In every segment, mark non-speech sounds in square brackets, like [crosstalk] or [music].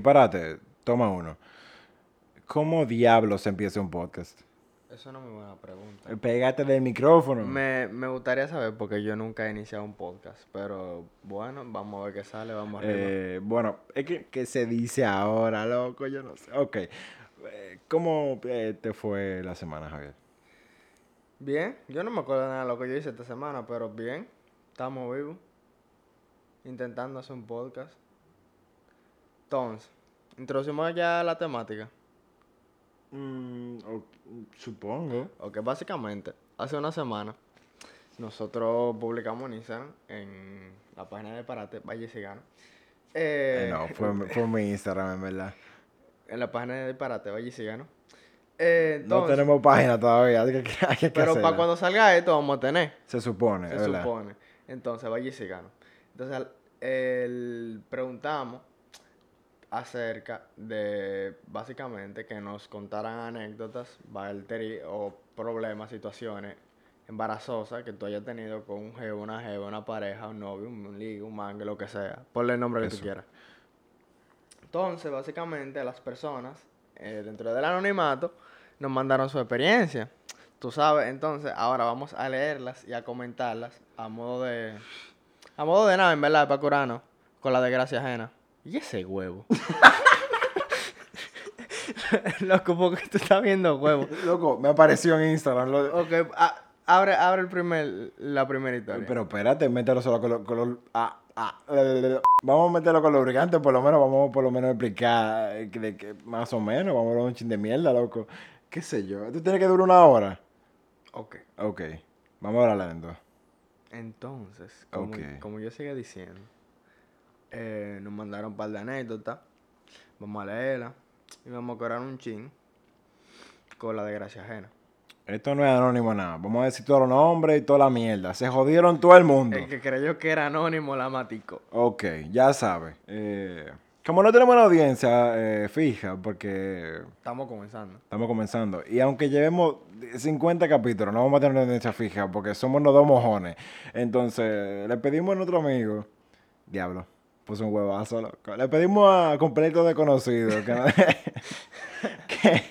disparate, toma uno. ¿Cómo diablos empieza un podcast? Es una muy buena pregunta. Pégate del micrófono. Me, me gustaría saber porque yo nunca he iniciado un podcast, pero bueno, vamos a ver qué sale, vamos a. Eh, bueno, es que, ¿qué se dice ahora, loco? Yo no sé. Ok. Eh, ¿Cómo eh, te fue la semana, Javier? Bien, yo no me acuerdo nada de lo que yo hice esta semana, pero bien, estamos vivos, intentando hacer un podcast. Entonces, introducimos ya la temática. Mm, o- supongo. Ok, básicamente, hace una semana nosotros publicamos en Instagram, en la página de Parate, Valle Cigano. Eh, Eh, no, fue, fue mi Instagram, en verdad. En la página de Parate, Valle Cigano. Eh, No tenemos página todavía, hay que, hay que pero para cuando salga esto vamos a tener. Se supone, Se supone. Entonces, Valle Cigano. Entonces, el- preguntamos acerca de, básicamente, que nos contaran anécdotas, o problemas, situaciones embarazosas que tú hayas tenido con un jevo, una jeva, una pareja, un novio, un, ligue, un mangue, lo que sea. Ponle el nombre que tú quieras. Entonces, básicamente, las personas, eh, dentro del anonimato, nos mandaron su experiencia. Tú sabes, entonces, ahora vamos a leerlas y a comentarlas a modo de... A modo de nada, en verdad, para curarnos, con la desgracia ajena. ¿Y ese huevo? [laughs] Loco, porque tú estás viendo huevo. [laughs] Loco, me apareció en Instagram. lo- Ok, a- abre, abre el primer, la primera historia. Pero espérate, mételo solo con los... Los- ah, ah, vamos a meterlo con lubricante, por lo menos vamos por lo menos a explicar eh, que- de que más o menos, vamos a hablar un chin de mierda, loco. ¿Qué sé yo? ¿Esto tiene que durar una hora? Ok. Ok, vamos a hablar lento. Entonces, como, como yo sigue diciendo, eh, nos mandaron un par de anécdotas. Vamos a leerla. Y vamos a curar un chin con la desgracia ajena. Esto no es anónimo nada. Vamos a decir todos los nombres y toda la mierda. Se jodieron todo el mundo. El que creyó que era anónimo la maticó. Ok, ya sabes. Eh, como no tenemos una audiencia eh, fija, porque Estamos comenzando. estamos comenzando, y aunque llevemos 50 capítulos, no vamos a tener una audiencia fija, porque somos los dos mojones. Entonces, le pedimos a nuestro amigo, diablo, un huevazo, loco. Le pedimos a completo desconocido que, nos- [laughs] que,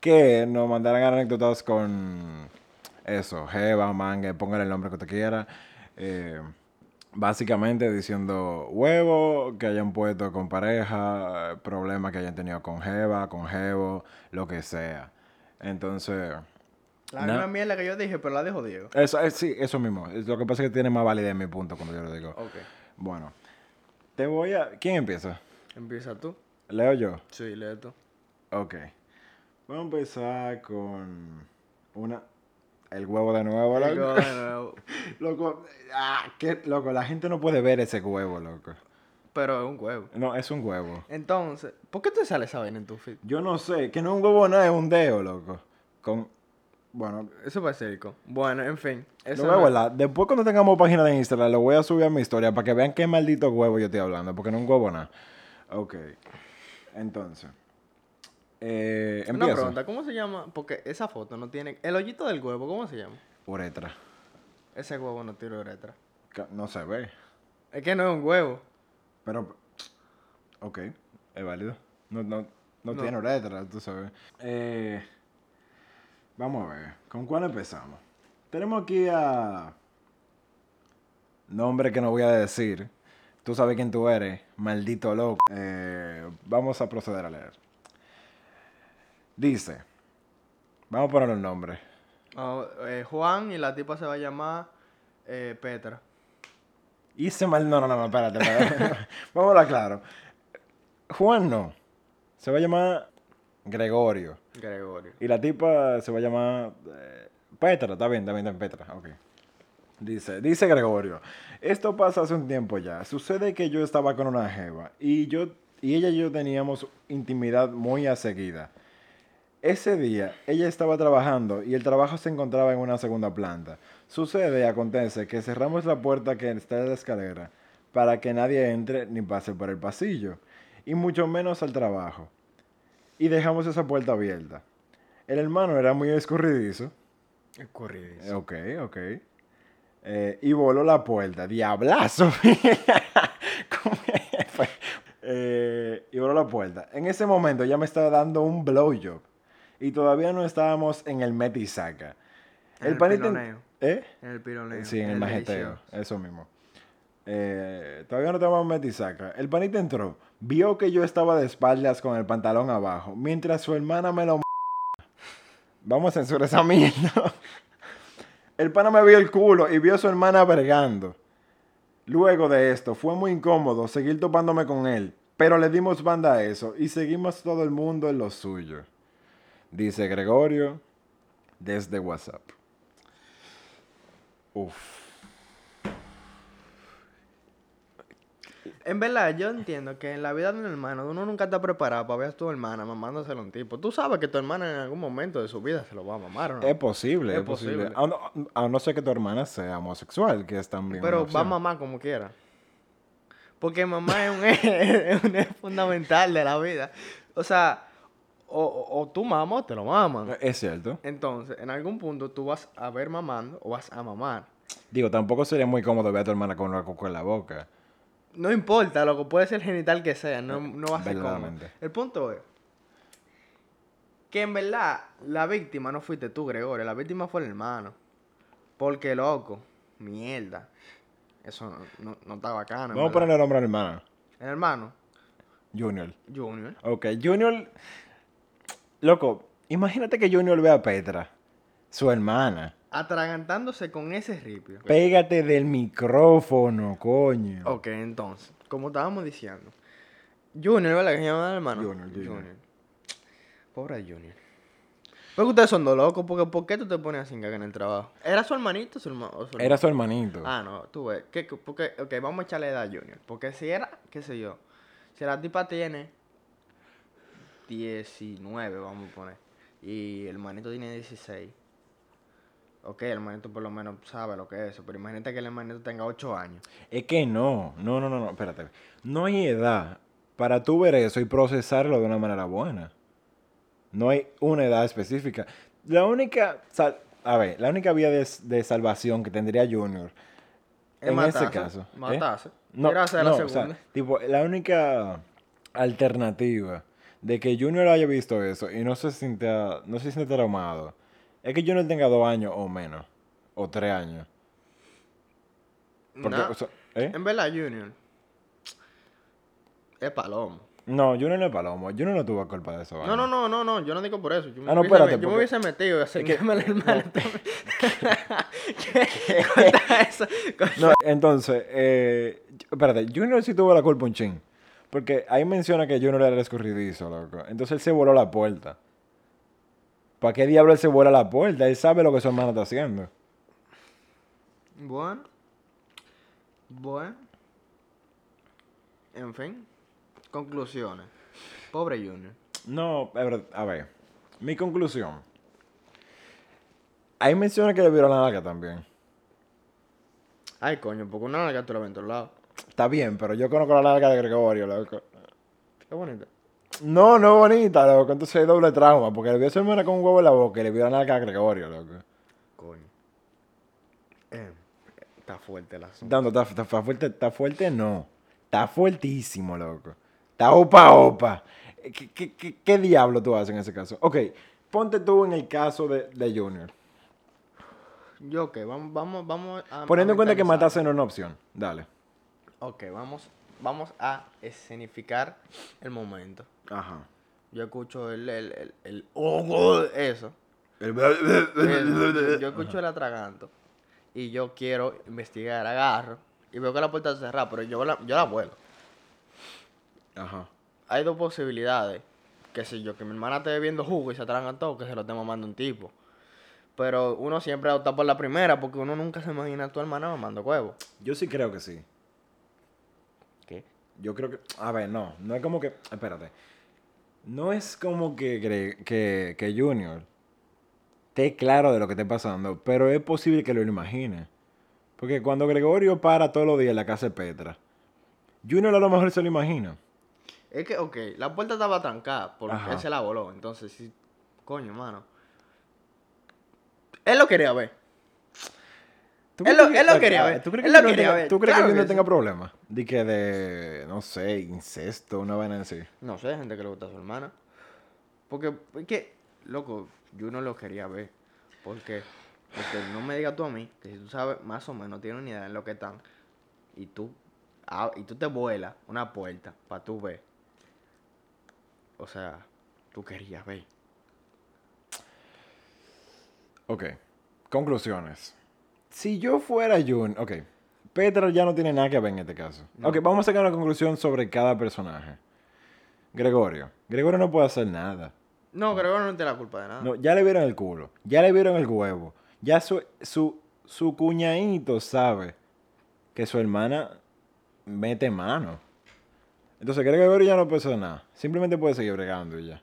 que nos mandaran anécdotas con eso, Jeva, Manga, póngale el nombre que usted quiera. Eh, básicamente diciendo huevo que hayan puesto con pareja, problemas que hayan tenido con Jeva, con Jevo, lo que sea. Entonces, La misma mierda que yo dije, pero la dijo Diego. eso, eh, sí, eso mismo. Es Lo que pasa es que tiene más validez mi punto cuando yo lo digo. Ok. Bueno, te voy a... ¿Quién empieza? Empieza tú. ¿Leo yo? Sí, lee tú. Ok. Vamos a empezar con una... El huevo de nuevo, loco. Digo de nuevo. [laughs] Loco, ah, qué- loco, la gente no puede ver ese huevo, loco. Pero es un huevo. No, es un huevo. Entonces, ¿por qué te sale esa vaina en tu feed? Yo no sé, que no es un huevo nada, es un dedo, loco. Con... Bueno, Eso es circo. Bueno, en fin. Eso lo voy a guardar. Después cuando tengamos página de Instagram, lo voy a subir a mi historia para que vean qué maldito huevo yo estoy hablando, porque no es un huevo nada. Ok. Entonces. Eh, Una empiezo. pregunta, ¿cómo se llama? Porque esa foto no tiene... El hoyito del huevo, ¿cómo se llama? Uretra. Ese huevo no tiene uretra. No se ve. Es que no es un huevo. Pero, ok, es válido. No, no, no, No. tiene uretra, tú sabes. Eh, vamos a ver, ¿con cuál empezamos? Tenemos aquí a... Nombre que no voy a decir. Tú sabes quién tú eres, maldito loco. Eh, vamos a proceder a leer. Dice, vamos a poner el nombre. Ah, eh, Juan y la tipa se va a llamar eh, Petra. Hice mal. No, no, no, no, espérate. espérate. [laughs] Vamos a claro. Juan no. Se va a llamar Gregorio. Gregorio. Y la tipa se va a llamar eh, Petra. Está bien, está bien, está bien, Petra. Ok. Dice, dice Gregorio. Esto pasa hace un tiempo ya. Sucede que yo estaba con una jeva y yo y ella y yo teníamos intimidad muy a seguida. Ese día ella estaba trabajando y el trabajo se encontraba en una segunda planta. Sucede y acontece que cerramos la puerta que está en la escalera para que nadie entre ni pase por el pasillo, y mucho menos al trabajo. Y dejamos esa puerta abierta. El hermano era muy escurridizo. Escurridizo. Ok, ok. Eh, y voló la puerta. ¡Diablazo! [laughs] Eh, y abro la puerta. En ese momento ya me estaba dando un blowjob. Y todavía no estábamos en el metisaca. En el panita piloneo. ¿Eh? En el pironeo. Sí, en el majeteo. Eso mismo. Eh, todavía no estábamos en metisaca. El panita entró. Vio que yo estaba de espaldas con el pantalón abajo. Mientras su hermana me lo... Vamos a censurar esa [laughs] mierda. El pana me vio el culo y vio a su hermana vergando. Luego de esto, fue muy incómodo seguir topándome con él, pero le dimos banda a eso y seguimos todo el mundo en lo suyo. Dice Gregorio desde WhatsApp. Uf. En verdad, yo entiendo que en la vida de un hermano uno nunca está preparado para ver a tu hermana mamándoselo a un tipo. Tú sabes que tu hermana en algún momento de su vida se lo va a mamar, ¿o ¿no? Es posible, Es es, posible. posible. A no, a no ser que tu hermana sea homosexual, que es también. Pero va a mamar como quiera. Porque mamá es un eje, [laughs] es un eje fundamental de la vida. O sea, o, o, o tú mamas o te lo maman. Es cierto. Entonces, en algún punto tú vas a ver mamando o vas a mamar. Digo, tampoco sería muy cómodo ver a tu hermana con una coco en la boca. No importa, lo que puede ser genital que sea, no, no va a ser. Verdaderamente. El punto es que en verdad la víctima no fuiste tú, Gregorio, la víctima fue el hermano. Porque, loco, mierda. Eso no, no, no está bacano. Vamos a ponerle el nombre a la hermana. El hermano, Junior. Junior. Ok, Junior. Loco, imagínate que Junior ve a Petra, su hermana. Atragantándose con ese ripio. Pégate del micrófono, coño. Ok, entonces, como estábamos diciendo, Junior, ¿verdad? Que se llama el hermano. Junior, Junior. Pobre Junior. Porque ustedes son dos locos, porque ¿por qué tú te pones así en el trabajo? ¿Era su hermanito o su hermano? Era su hermanito. Ah, no, tú ves. ¿qué, qué- porque, ok, vamos a echarle edad a Junior. Porque si era, qué sé yo, si la tipa tiene 19, vamos a poner, y el hermanito tiene 16. Ok, el hermanito por lo menos sabe lo que es eso, pero imagínate que el hermanito tenga 8 años. Es que no, no, no, no, no, espérate. No hay edad para tú ver eso y procesarlo de una manera buena. No hay una edad específica. La única, sal- a ver, la única vía de, de salvación que tendría Junior Es en ese matarse, caso. ¿eh? Matarse. No, Tirarse de la no, o sea, segunda. tipo, la única alternativa de que Junior haya visto eso y no se sienta, no se siente traumado, es que Junior tenga dos años o menos, o tres años. Porque, Nah, o sea, ¿eh? En verdad, Junior es palomo. No, Junior no es palomo. Junior no tuvo culpa de eso. No, no, no, no, no, yo no digo por eso. Yo me, Ah, no, hubiese, espérate, yo me hubiese metido y así que- que. [laughs] [laughs] ¿Qué? Cuenta eso. No, entonces, eh, espérate, Junior sí tuvo la culpa un chin. Porque ahí menciona que Junior era el escurridizo, loco. Entonces él se voló la puerta. ¿Para qué diablo él se vuela la puerta? Él sabe lo que su hermano está haciendo. Bueno. Bueno. En fin. Conclusiones. Pobre Junior. No, a ver, a ver. Mi conclusión. Ahí menciona que le vieron la nalga también. Ay, coño, porque una nalga tú la ves en todos lados. Está bien, pero yo conozco la nalga de Gregorio, loco. Qué bonita. No, no es bonita, loco. Entonces hay doble trauma. Porque le vio a su hermana con un huevo en la boca y le vio la nalga a Gregorio, loco. Coño. Eh, está fuerte el asunto. Está, está- está fuerte, está fuerte, no. Está fuertísimo, loco. Está opa opa. ¿Qué, qué, qué- qué diablo tú haces en ese caso? Ok, ponte tú en el caso de, de Junior. Yo, ok, vamos, vamos, vamos a. Poniendo en cuenta que matarse no es una opción. Dale. Ok, vamos, vamos a escenificar el momento. Ajá. Yo escucho el, el, el, el- oh, eso. [laughs] El- yo escucho el atraganto. Y yo quiero investigar, agarro. Y veo que la puerta está cerrada, pero yo la, yo la vuelo. Ajá. Hay dos posibilidades. Que si yo, que mi hermana esté bebiendo jugo y se atragantó, que se lo esté mamando un tipo. Pero uno siempre opta por la primera porque uno nunca se imagina a tu hermana mamando huevo. Yo sí creo que sí. ¿Qué? Yo creo que. A ver, no. No es como que. Espérate. No es como que, que, que Junior esté claro de lo que esté pasando, pero es posible que lo imagine. Porque cuando Gregorio para todos los días en la casa de Petra, Junior a lo mejor se lo imagina. Es que, ok, la puerta estaba trancada porque Ajá. él se la voló. Entonces, sí, coño, mano. Él lo quería ver. ¿Tú ¿Tú Él lo- que- él lo quería ver. ¿Tú crees Él que lo quería tenga- ver. ¿Tú crees Claro que que Junior tenga problemas? De que de, no sé, incesto, una vaina así. No sé, gente que le gusta a su hermana. Porque, es que, loco, yo no lo quería ver. Porque, porque no me digas tú a mí, que si tú sabes más o menos, tienes una idea en lo que están, y tú, ah, y tú te vuelas una puerta para tú ver. O sea, tú querías ver. Ok, conclusiones. Si yo fuera Junior, ok, Petra ya no tiene nada que ver en este caso. No. Ok, vamos a sacar una conclusión sobre cada personaje. Gregorio. Gregorio no puede hacer nada. No, que no tiene la culpa de nada. No, ya le vieron el culo, ya le vieron el huevo. Ya su, su, su cuñadito sabe que su hermana mete mano. Entonces Gregorio ya no puede hacer nada. Simplemente puede seguir bregando y ya.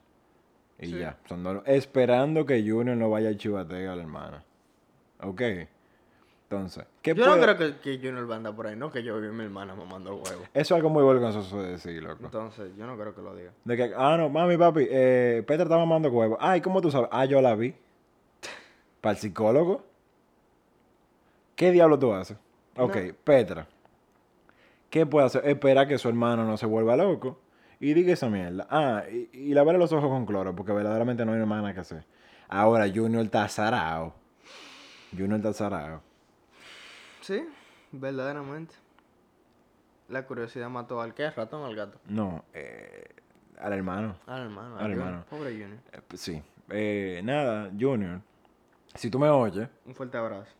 Y Sí. ya. Son esperando que Junior no vaya a chivateo a la hermana. Ok. Entonces, ¿qué yo no creo que, que Junior va a andar por ahí, no que yo vi a mi hermana mamando huevo. Eso es algo muy vergonzoso de decir, loco. Entonces, yo no creo que lo diga. De que, ah, no, mami, papi, eh, Petra está mamando huevo. Ay, ¿cómo tú sabes? Ah, yo la vi. [laughs] ¿Para el psicólogo? ¿Qué diablo tú haces? Ok, No. Petra. ¿Qué puede hacer? Esperar que su hermano no se vuelva loco. Y diga esa mierda. Ah, y, y lavarle los ojos con cloro, porque verdaderamente no hay nada que hacer. Ahora, Junior está zarado. Junior está zarado. Sí, verdaderamente. La curiosidad mató al qué, al ratón o al gato. No, eh, al hermano. Al hermano. Al hermano. Pobre Junior. Eh, pues sí. Eh, nada, Junior. Si tú me oyes, Un fuerte abrazo.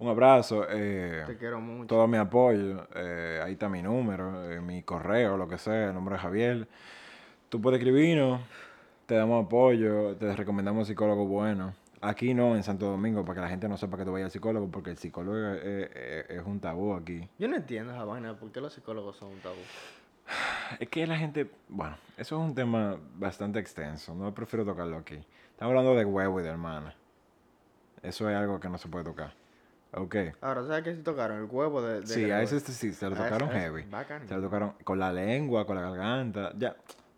un abrazo. eh, Te quiero mucho. todo mi apoyo. eh, ahí está mi número, eh, mi correo, lo que sea, el nombre de Javier. Tú puedes escribirnos, te damos apoyo, te recomendamos psicólogo bueno. Aquí no, en Santo Domingo, para que la gente no sepa que tú vayas al psicólogo, porque el psicólogo es, es- es un tabú aquí. Yo no entiendo esa vaina. ¿Por qué los psicólogos son un tabú? [sighs] Es que la gente, bueno, eso es un tema bastante extenso, no prefiero tocarlo aquí. Estamos hablando de huevo y de hermana. Eso es algo que no se puede tocar. Ok. Ahora, ¿sabes qué si tocaron? El huevo de. de Sí, a ese sí, se lo A ese- tocaron ese, heavy. bacán. Se lo tocaron con la lengua, con la garganta. Ya,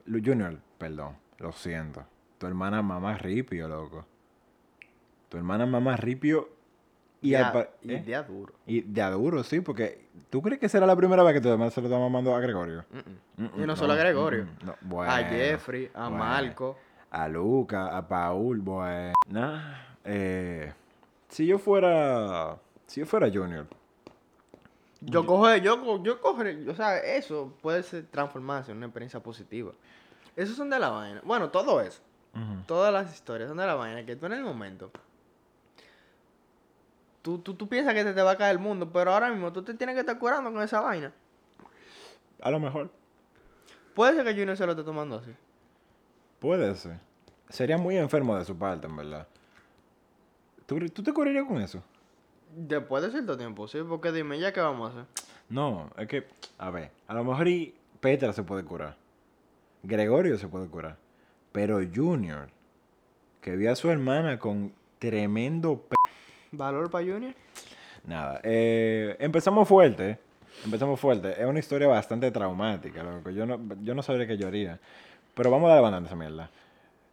Junior, perdón, lo siento. Tu hermana mamá ripio, loco. Tu hermana mamá ripio y, Ya- al pa- y ¿eh? de duro. y de a duro, sí, porque ¿tú crees que será la primera vez que tu hermana se lo está mamando a Gregorio? Mm, Mm, mm. Y no solo a Gregorio. no. Bueno, a Jeffrey, a bueno. Marco. a Luca, a Paul, bueno. Nah, eh, si yo fuera, si yo fuera Junior, Yo coge, yo, co- yo cogeré, o sea, eso puede ser transformarse en una experiencia positiva. Esos son de la vaina. Bueno, todo eso. Todas las historias son de la vaina que tú en el momento. Tú, tú, tú piensas que te, te va a caer el mundo, pero ahora mismo tú te tienes que estar curando con esa vaina. a lo mejor. Puede ser que Junior se lo esté tomando así. Puede ser. Sería muy enfermo de su parte, en verdad. ¿Tú, tú te curarías con eso? Después de cierto tiempo, sí, porque dime ya qué vamos a hacer. No, es que, a ver, a lo mejor y Petra se puede curar. Gregorio se puede curar. Pero Junior, que vio a su hermana con tremendo p... ¿Valor para Junior? Nada, eh, empezamos fuerte. Empezamos fuerte. Es una historia bastante traumática, loco. Yo no, yo no sabría qué yo haría. Pero vamos a dar bastante esa mierda.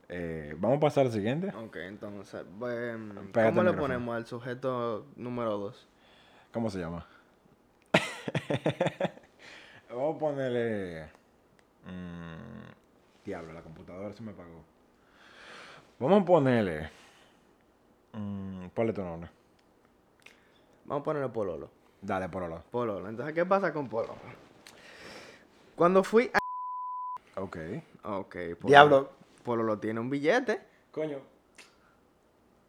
Eh, vamos a pasar al siguiente. Ok, entonces, em, ¿cómo le micrófono. ponemos al sujeto número 2? ¿Cómo se llama? [laughs] Vamos a ponerle. mm, diablo, la computadora se me apagó. Vamos a ponerle. Mm, ponle tu nombre. Vamos a ponerle Pololo. Dale, por lo. Pololo. Entonces, ¿qué pasa con Pololo? Cuando fui a... Ok. Ok, Pololo. Diablo. Pololo tiene un billete. Coño.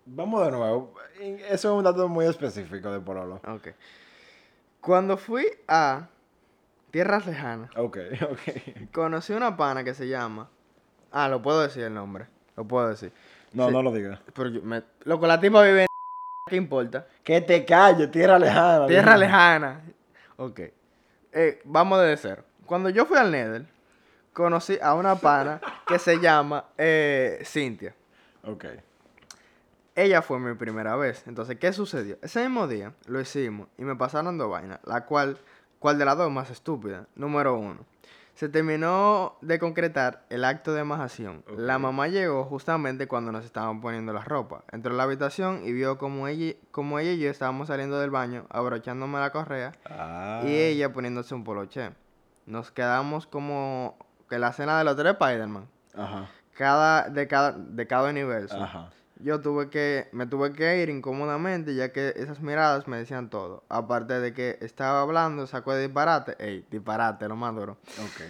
Vamos de nuevo. Eso es un dato muy específico de Pololo. Ok. Cuando fui a Tierras Lejanas, Ok, [laughs] ok. conocí una pana que se llama... Ah, lo puedo decir el nombre. Lo puedo decir. No, Sí. no lo digas. Pero yo me... Loco, la tipa vive en... [laughs] ¿Qué importa? Que te calles, tierra lejana. Tierra lejana. Ok. Eh, vamos desde cero. Cuando yo fui al Nether, conocí a una pana que se llama eh, Cintia. Ok. Ella fue mi primera vez. Entonces, ¿qué sucedió? Ese mismo día lo hicimos y me pasaron dos vainas. La cual, ¿cuál de las dos es más estúpida? Número uno. Se terminó de concretar el acto de majación. La mamá llegó justamente cuando nos estaban poniendo la ropa. Entró a la habitación y vio como ella, como ella y yo estábamos saliendo del baño, abrochándome la correa Ah. y ella poniéndose un poloche. Nos quedamos como que la escena de los tres Spider-Man. Ajá. Cada, de, cada, de cada universo. Ajá. Yo tuve que, me tuve que ir incómodamente ya que esas miradas me decían todo. Aparte de que estaba hablando, sacó de disparate, ey, disparate, lo más duro. Ok.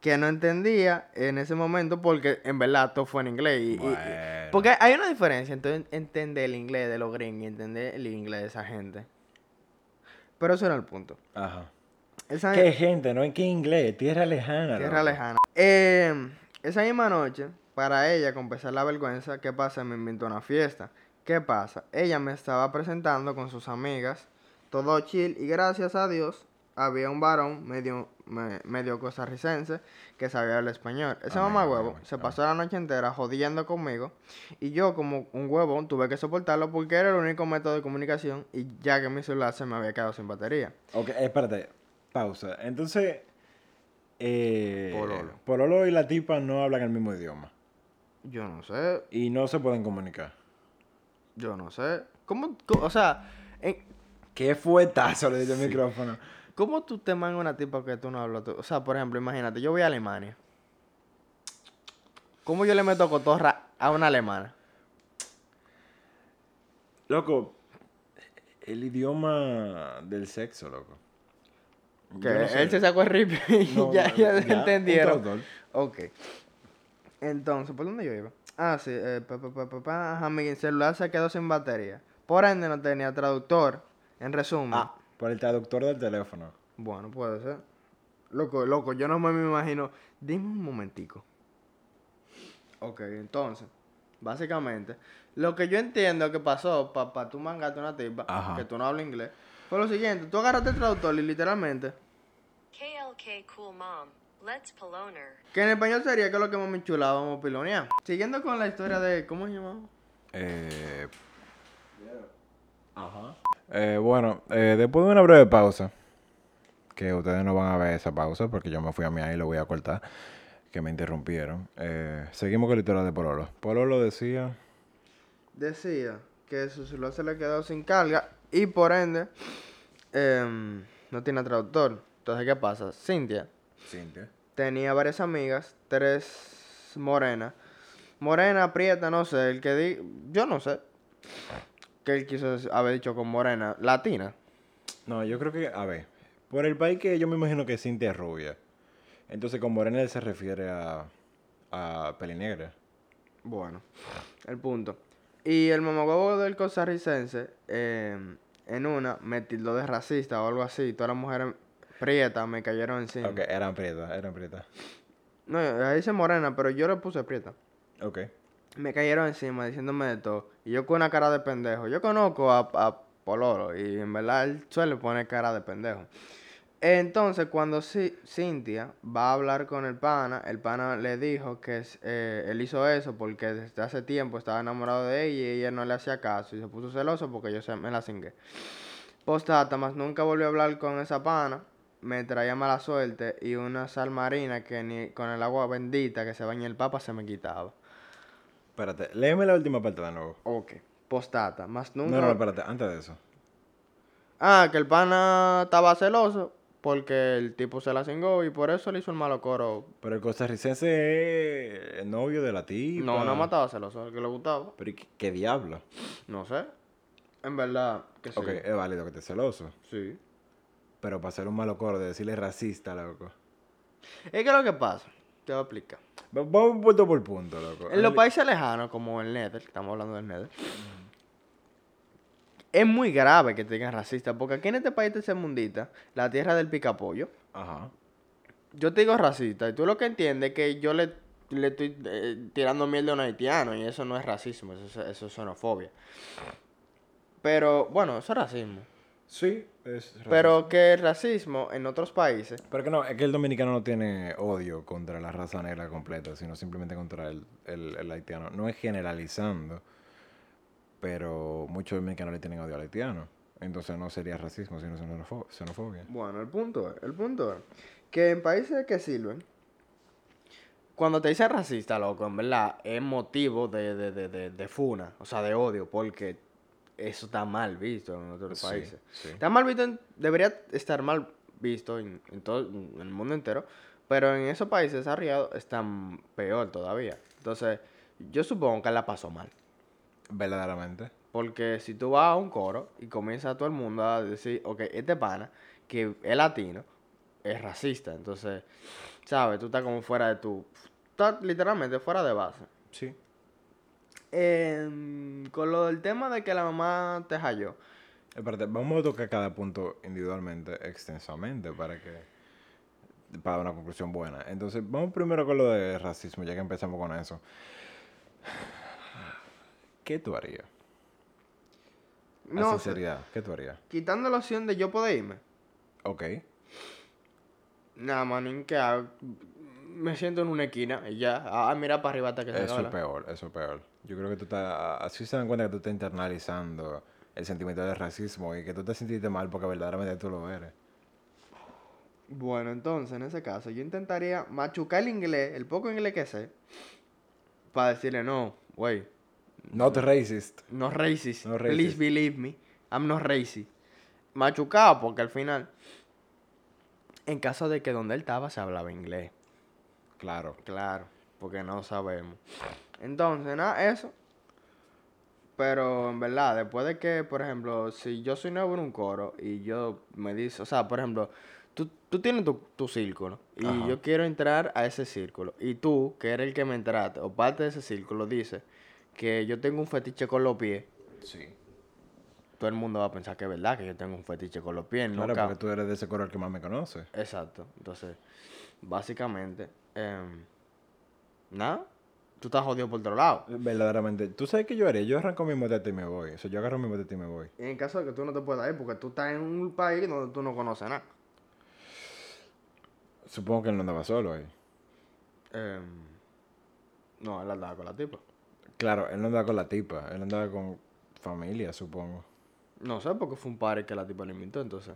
Que no entendía en ese momento porque en verdad todo fue en inglés. y- y- porque hay una diferencia entre entender el inglés de los gringos y entender el inglés de esa gente. Pero eso era el punto. Ajá. Esa ¿Qué gente? No en qué inglés. Tierra lejana. Tierra loco. lejana. Eh, esa misma noche, para ella compensar la vergüenza, ¿qué pasa? Me invitó a una fiesta. ¿Qué pasa? Ella me estaba presentando con sus amigas, todo chill, y gracias a Dios había un varón medio, me- medio costarricense que sabía hablar español. Ese mamá huevo se pasó la noche entera jodiendo conmigo y yo como un huevón tuve que soportarlo porque era el único método de comunicación y ya que mi celular se me había quedado sin batería. Ok, espérate. Pausa. Entonces. Eh, Pololo. Pololo y la tipa no hablan el mismo idioma. Yo no sé, Y no se pueden comunicar. Yo no sé. ¿Cómo, cómo- o sea, en- ¿Qué fuetazo le dio el micrófono? ¿cómo tú te mangas una tipa que tú no hablas? tú? O sea, por ejemplo, imagínate, yo voy a Alemania. ¿Cómo yo le meto cotorra a una alemana? Loco, el idioma del sexo, loco. Que Yo no sé. él se sacó el rip y No, [laughs] ya, ya ya, entendieron. Ok. Entonces, ¿por dónde yo iba? Ah, sí, eh, pa, pa, pa, pa, pa, ajá, mi celular se quedó sin batería. Por ende, no tenía traductor. En resumen. Ah, por el traductor del teléfono. Bueno, puede ser. Loco, loco, yo no me me imagino. Dime un momentico. Ok, entonces, básicamente, lo que yo entiendo que pasó para pa tú mangarte una tipa, Ajá. que tú no hablas inglés, fue lo siguiente. Tú agarraste el traductor y literalmente, KLK Cool Mom, Let's Poloner. que en español sería que es lo que más chula vamos a pilonear. Siguiendo con la historia de, ¿cómo se llamaba? Eh, Ajá. Eh, bueno, eh, después de una breve pausa, que ustedes no van a ver esa pausa porque yo me fui a mi ahí y lo voy a cortar, que me interrumpieron. Eh, seguimos con la historia de Pololo. Pololo decía... Decía que su celular se le quedó sin carga y por ende em, no tiene traductor. Entonces, ¿qué pasa? Cintia Cintia. tenía varias amigas, tres morenas. Morena, prieta, no sé, el que di... Yo no sé. Que él quiso haber dicho con morena. Latina. No, yo creo que, a ver, por el país que yo me imagino que Cintia es rubia. Entonces con morena él se refiere a, a pelinegra. Bueno, el punto. Y el mamagobo del costarricense, em, en una, me tildó de racista o algo así. Todas las mujeres prietas me cayeron encima. Ok, eran prietas, eran prietas. No, ahí dice morena, pero yo le puse prieta. Ok. Me cayeron encima diciéndome de todo. Y yo con una cara de pendejo. Yo conozco a, a Pololo y en verdad él suele poner cara de pendejo. Entonces, cuando Ci- Cintia va a hablar con el pana, el pana le dijo que eh, él hizo eso porque desde hace tiempo estaba enamorado de ella y ella no le hacía caso y se puso celoso porque yo se, me la cingué. Postdata, más nunca volvió a hablar con esa pana. Me traía mala suerte y una sal marina que ni con el agua bendita que se baña el papa se me quitaba. Espérate, léeme la última parte de nuevo. Ok. Postdata, más nunca. No, no, espérate, antes de eso. Ah, que el pana estaba celoso porque el tipo se la cingó y por eso le hizo el malo coro. Pero el costarricense es el novio de la tipa. No, no mataba celoso, el que le gustaba. Pero ¿y qué, qué diablo? No sé. En verdad, que sí. Ok, es válido que esté celoso. Sí. Pero para ser un malo coro de decirle racista, loco. Es que lo que pasa, te voy a explicar. Va- Vamos punto por punto, loco. En los países lejanos, como el Nether, estamos hablando del Nether, es muy grave que te digan racista, porque aquí en este país tercermundista, la tierra del picapollo, Ajá. yo te digo racista, y tú lo que entiendes es que yo le, le estoy eh, tirando mierda a un haitiano, y eso no es racismo, eso, es- eso es xenofobia. Pero, bueno, eso es racismo. Sí, es racista. Pero que el racismo en otros países, Pero que no, es que el dominicano no tiene odio contra la raza negra completa, sino simplemente contra el, el- el haitiano. No es generalizando, pero muchos dominicanos le tienen odio al haitiano. Entonces no sería racismo, sino xenofo- xenofobia. bueno, el punto es, el punto es que en países que sirven, cuando te dicen racista, loco, en verdad, es motivo de, de, de, de, de funa, o sea, de odio, porque eso está mal visto en otros Sí, países. sí. Está mal visto, en- debería estar mal visto en, en todo en el mundo entero, pero en esos países desarrollados están peor todavía. Entonces, yo supongo que la pasó mal. Verdaderamente. Porque si tú vas a un coro y comienza todo el mundo a decir, ok, este pana, que es latino, es racista. Entonces, ¿sabes? Tú estás como fuera de tu... Estás literalmente fuera de base. Sí. Em, con lo del tema de que la mamá te halló. Espérate, vamos a tocar cada punto individualmente, extensamente, para que. para una conclusión buena. Entonces, vamos primero con lo de racismo, ya que empezamos con eso. ¿Qué tú harías? A No, sinceridad, ¿qué tú harías? quitando la opción de yo poder irme. Ok. Nada, manín, que me siento en una esquina y ya. Ah, mira para arriba hasta que se Eso es peor, eso es peor. Yo creo que tú estás. Así se dan cuenta que tú estás internalizando el sentimiento de racismo y que tú te sentiste mal porque verdaderamente tú lo eres. Bueno, entonces, en ese caso, yo intentaría machucar el inglés, el poco inglés que sé, para decirle, no, güey, Not racist. no racist. No Please racist. believe me, I'm not racist. Machucado, porque al final, en caso de que donde él estaba se hablaba inglés. Claro. Claro, porque no sabemos. Entonces, nada, eso. Pero en verdad, después de que, por ejemplo, si yo soy nuevo en un coro y yo me dice, o sea, por ejemplo, tú, tú tienes tu, tu círculo y Ajá. yo quiero entrar a ese círculo y tú, que eres el que me entraste o parte de ese círculo, dices que yo tengo un fetiche con los pies, Sí. todo el mundo va a pensar que es verdad que yo tengo un fetiche con los pies, Claro, porque tú eres de ese coro el que más me conoce. Exacto. Entonces, básicamente, em, nada, tú estás jodido por otro lado. Verdaderamente. ¿Tú sabes qué yo haría? Yo arranco mi motete y me voy. O sea, yo agarro mi motete y me voy. Y en caso de que tú no te puedas ir, porque tú estás en un país donde tú no conoces nada. Supongo que él no andaba solo ahí. Em, no, él andaba con la tipa. Claro, él no andaba con la tipa. Él andaba con familia, supongo. No sé, porque fue un par que la tipa le invitó, entonces.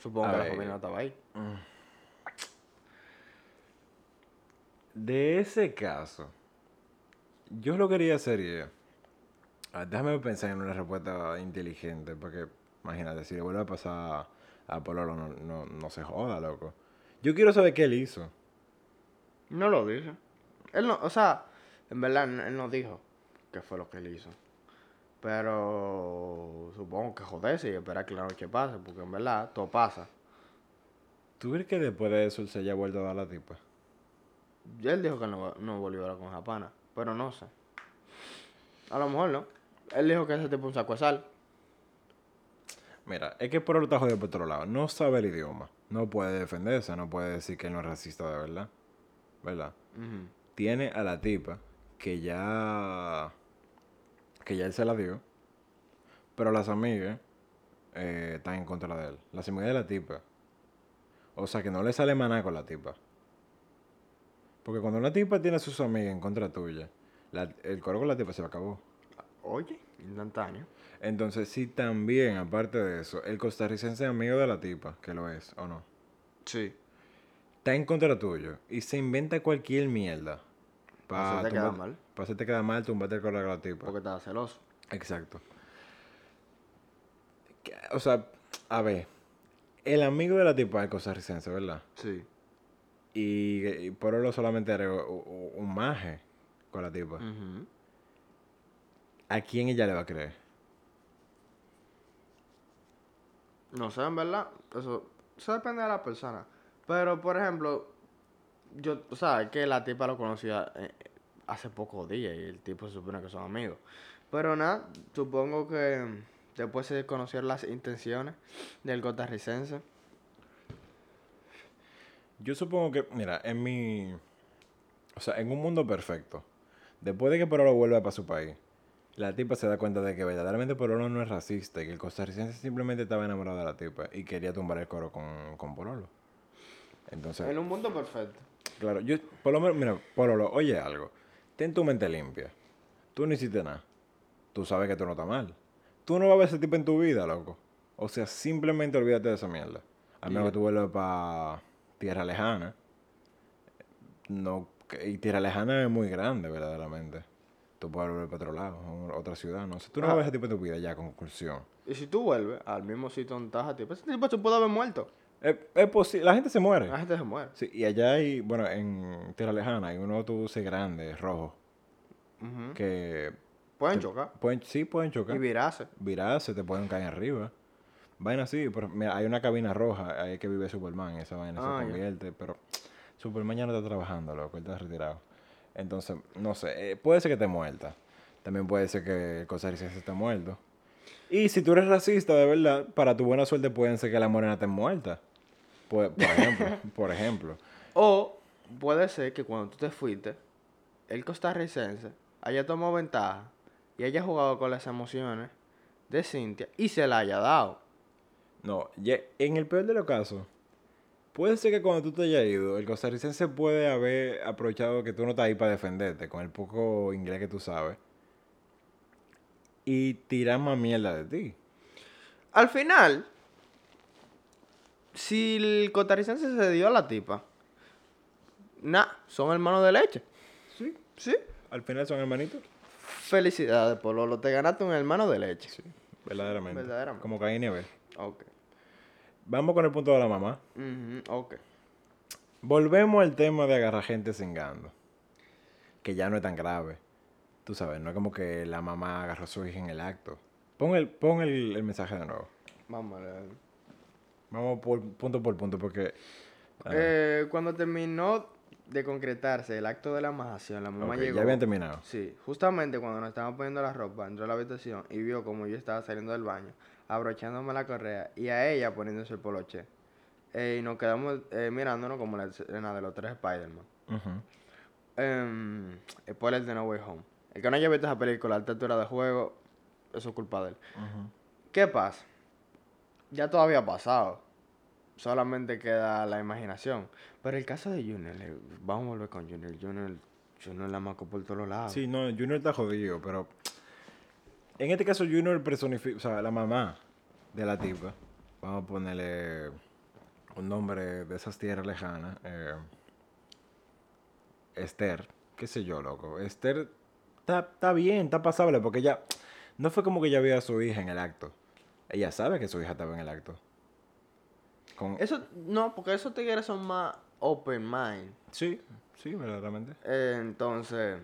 Supongo A que ver. la familia no estaba ahí. De ese caso, yo lo quería ah, déjame pensar en una respuesta inteligente, porque imagínate, si le vuelve a pasar a Pololo, no, no, no se joda, loco. Yo quiero saber qué él hizo. No lo dice. Él no, o sea, en verdad, él no dijo qué fue lo que él hizo. Pero supongo que joderse y esperar que la noche pase, porque en verdad todo pasa. ¿Tú crees que después de eso él se haya vuelto a dar la tipa? Y él dijo que no, no volvió a hablar con Japana, pero no sé. A lo mejor no. Él dijo que ese tipo un saco de sal. Mira, es que Pololo está jodido por otro lado. No sabe el idioma. No puede defenderse, no puede decir que él no es racista de verdad. ¿Verdad? Tiene a la tipa que ya que ya él se la dio pero las amigas eh, están en contra de él las amigas de la tipa o sea que no le sale maná con la tipa porque cuando una tipa tiene a sus amigas en contra tuya la- el coro con la tipa se acabó Oye, instantáneo. entonces sí también aparte de eso el costarricense es amigo de la tipa que lo es o no Sí. está en contra tuyo y se inventa cualquier mierda Pa' hacerte quedar mal. Para hacerte quedar mal, tumbate el correo a la tipa. Porque estaba celoso. Exacto. O sea, a ver, el amigo de la tipa es costarricense, ¿verdad? Sí. Y, y por lo solamente era u- u- un maje con la tipa. ¿A quién ella le va a creer? No sé, en verdad. Eso, eso depende de la persona. Pero, por ejemplo, yo, o sea, es que la tipa lo conocía eh, hace pocos días y el tipo se supone que son amigos. Pero nada, supongo que después se conocieron las intenciones del costarricense. Yo supongo que, mira, en mi... O sea, en un mundo perfecto, después de que Porolo vuelva para su país, la tipa se da cuenta de que verdaderamente Porolo no es racista y que el costarricense simplemente estaba enamorado de la tipa y quería tumbar el coro con, con Porolo. Entonces, En un mundo perfecto. claro, yo, por lo menos, mira, Porolo, oye algo, ten tu mente limpia. Tú no hiciste nada. Tú sabes que tú no estás mal. Tú no vas a ver ese tipo en tu vida, loco. O sea, simplemente olvídate de esa mierda. A menos que tú vuelvas para tierra lejana. No, y tierra lejana es muy grande, verdaderamente. Tú puedes volver para otro lado, a otra ciudad, no sé. Tú no Ah. ves ese tipo de vida ya, conclusión. Y si tú vuelves al mismo sitio donde estás a ti, pues ese tipo se puede haber muerto. Es, es posible, la gente se muere. La gente se muere. Sí, y allá hay, bueno, en tierra lejana hay unos autobuses grandes, rojos, Ujú. que Pueden chocar. pueden, sí pueden chocar. Y virarse. virarse, te pueden caer arriba. Vaina así, pero mira, hay una cabina roja ahí que vive Superman, esa vaina Ah, se ya. convierte, pero Superman ya no está trabajando, loco, él está retirado. Entonces, no sé, eh, puede ser que esté muerta. También puede ser que el costarricense esté muerto. Y si tú eres racista, de verdad, para tu buena suerte pueden ser que la morena esté muerta. Por, por ejemplo, [laughs] por ejemplo. O puede ser que cuando tú te fuiste, el costarricense haya tomado ventaja y haya jugado con las emociones de Cintia y se la haya dado. No, ya- en el peor de los casos, puede ser que cuando tú te hayas ido, el costarricense puede haber aprovechado que tú no estás ahí para defenderte con el poco inglés que tú sabes y tirar más mierda de ti. Al final, si el costarricense se dio a la tipa, nah, son hermanos de leche. Sí. Sí. Al final son hermanitos. Felicidades, Pololo. Te ganaste un hermano de leche. Sí, verdaderamente. Verdaderamente. Como Caín y Abel. Ok. Vamos con el punto de la mamá. Ok. Volvemos al tema de agarrar gente cingando. Que ya no es tan grave. Tú sabes, no es como que la mamá agarró a su hija en el acto. Pon el, pon el, el mensaje de nuevo. Vamos a leer. Vamos por, punto por punto porque... Eh, cuando terminó de concretarse el acto de la majación, la mamá llegó. ya habían terminado. Sí, justamente cuando nos estábamos poniendo la ropa, entró a la habitación y vio como yo estaba saliendo del baño, abrochándome la correa y a ella poniéndose el poloche. Eh, y nos quedamos eh, mirándonos como la escena de los tres Spider-Man. Ujú. Em, spoiler de No Way Home. El que no haya visto esa película a alta altura de juego, eso es culpa de él. ¿Qué pasa? Ya todo había pasado. Solamente queda la imaginación. Pero el caso de Junior, vamos a volver con Junior. Junior, Junior la marcó por todos lados. Sí, no, Junior está jodido, pero... En este caso Junior personifica... O sea, la mamá de la tipa. Vamos a ponerle un nombre de esas tierras lejanas. eh, Esther. ¿Qué sé yo, loco? Esther está, bien, está pasable, porque ella... No fue como que ella vio a su hija en el acto. Ella sabe que su hija estaba en el acto. Con... Eso, no, porque esos tigres son más open mind. Sí, sí, verdaderamente. Eh, entonces,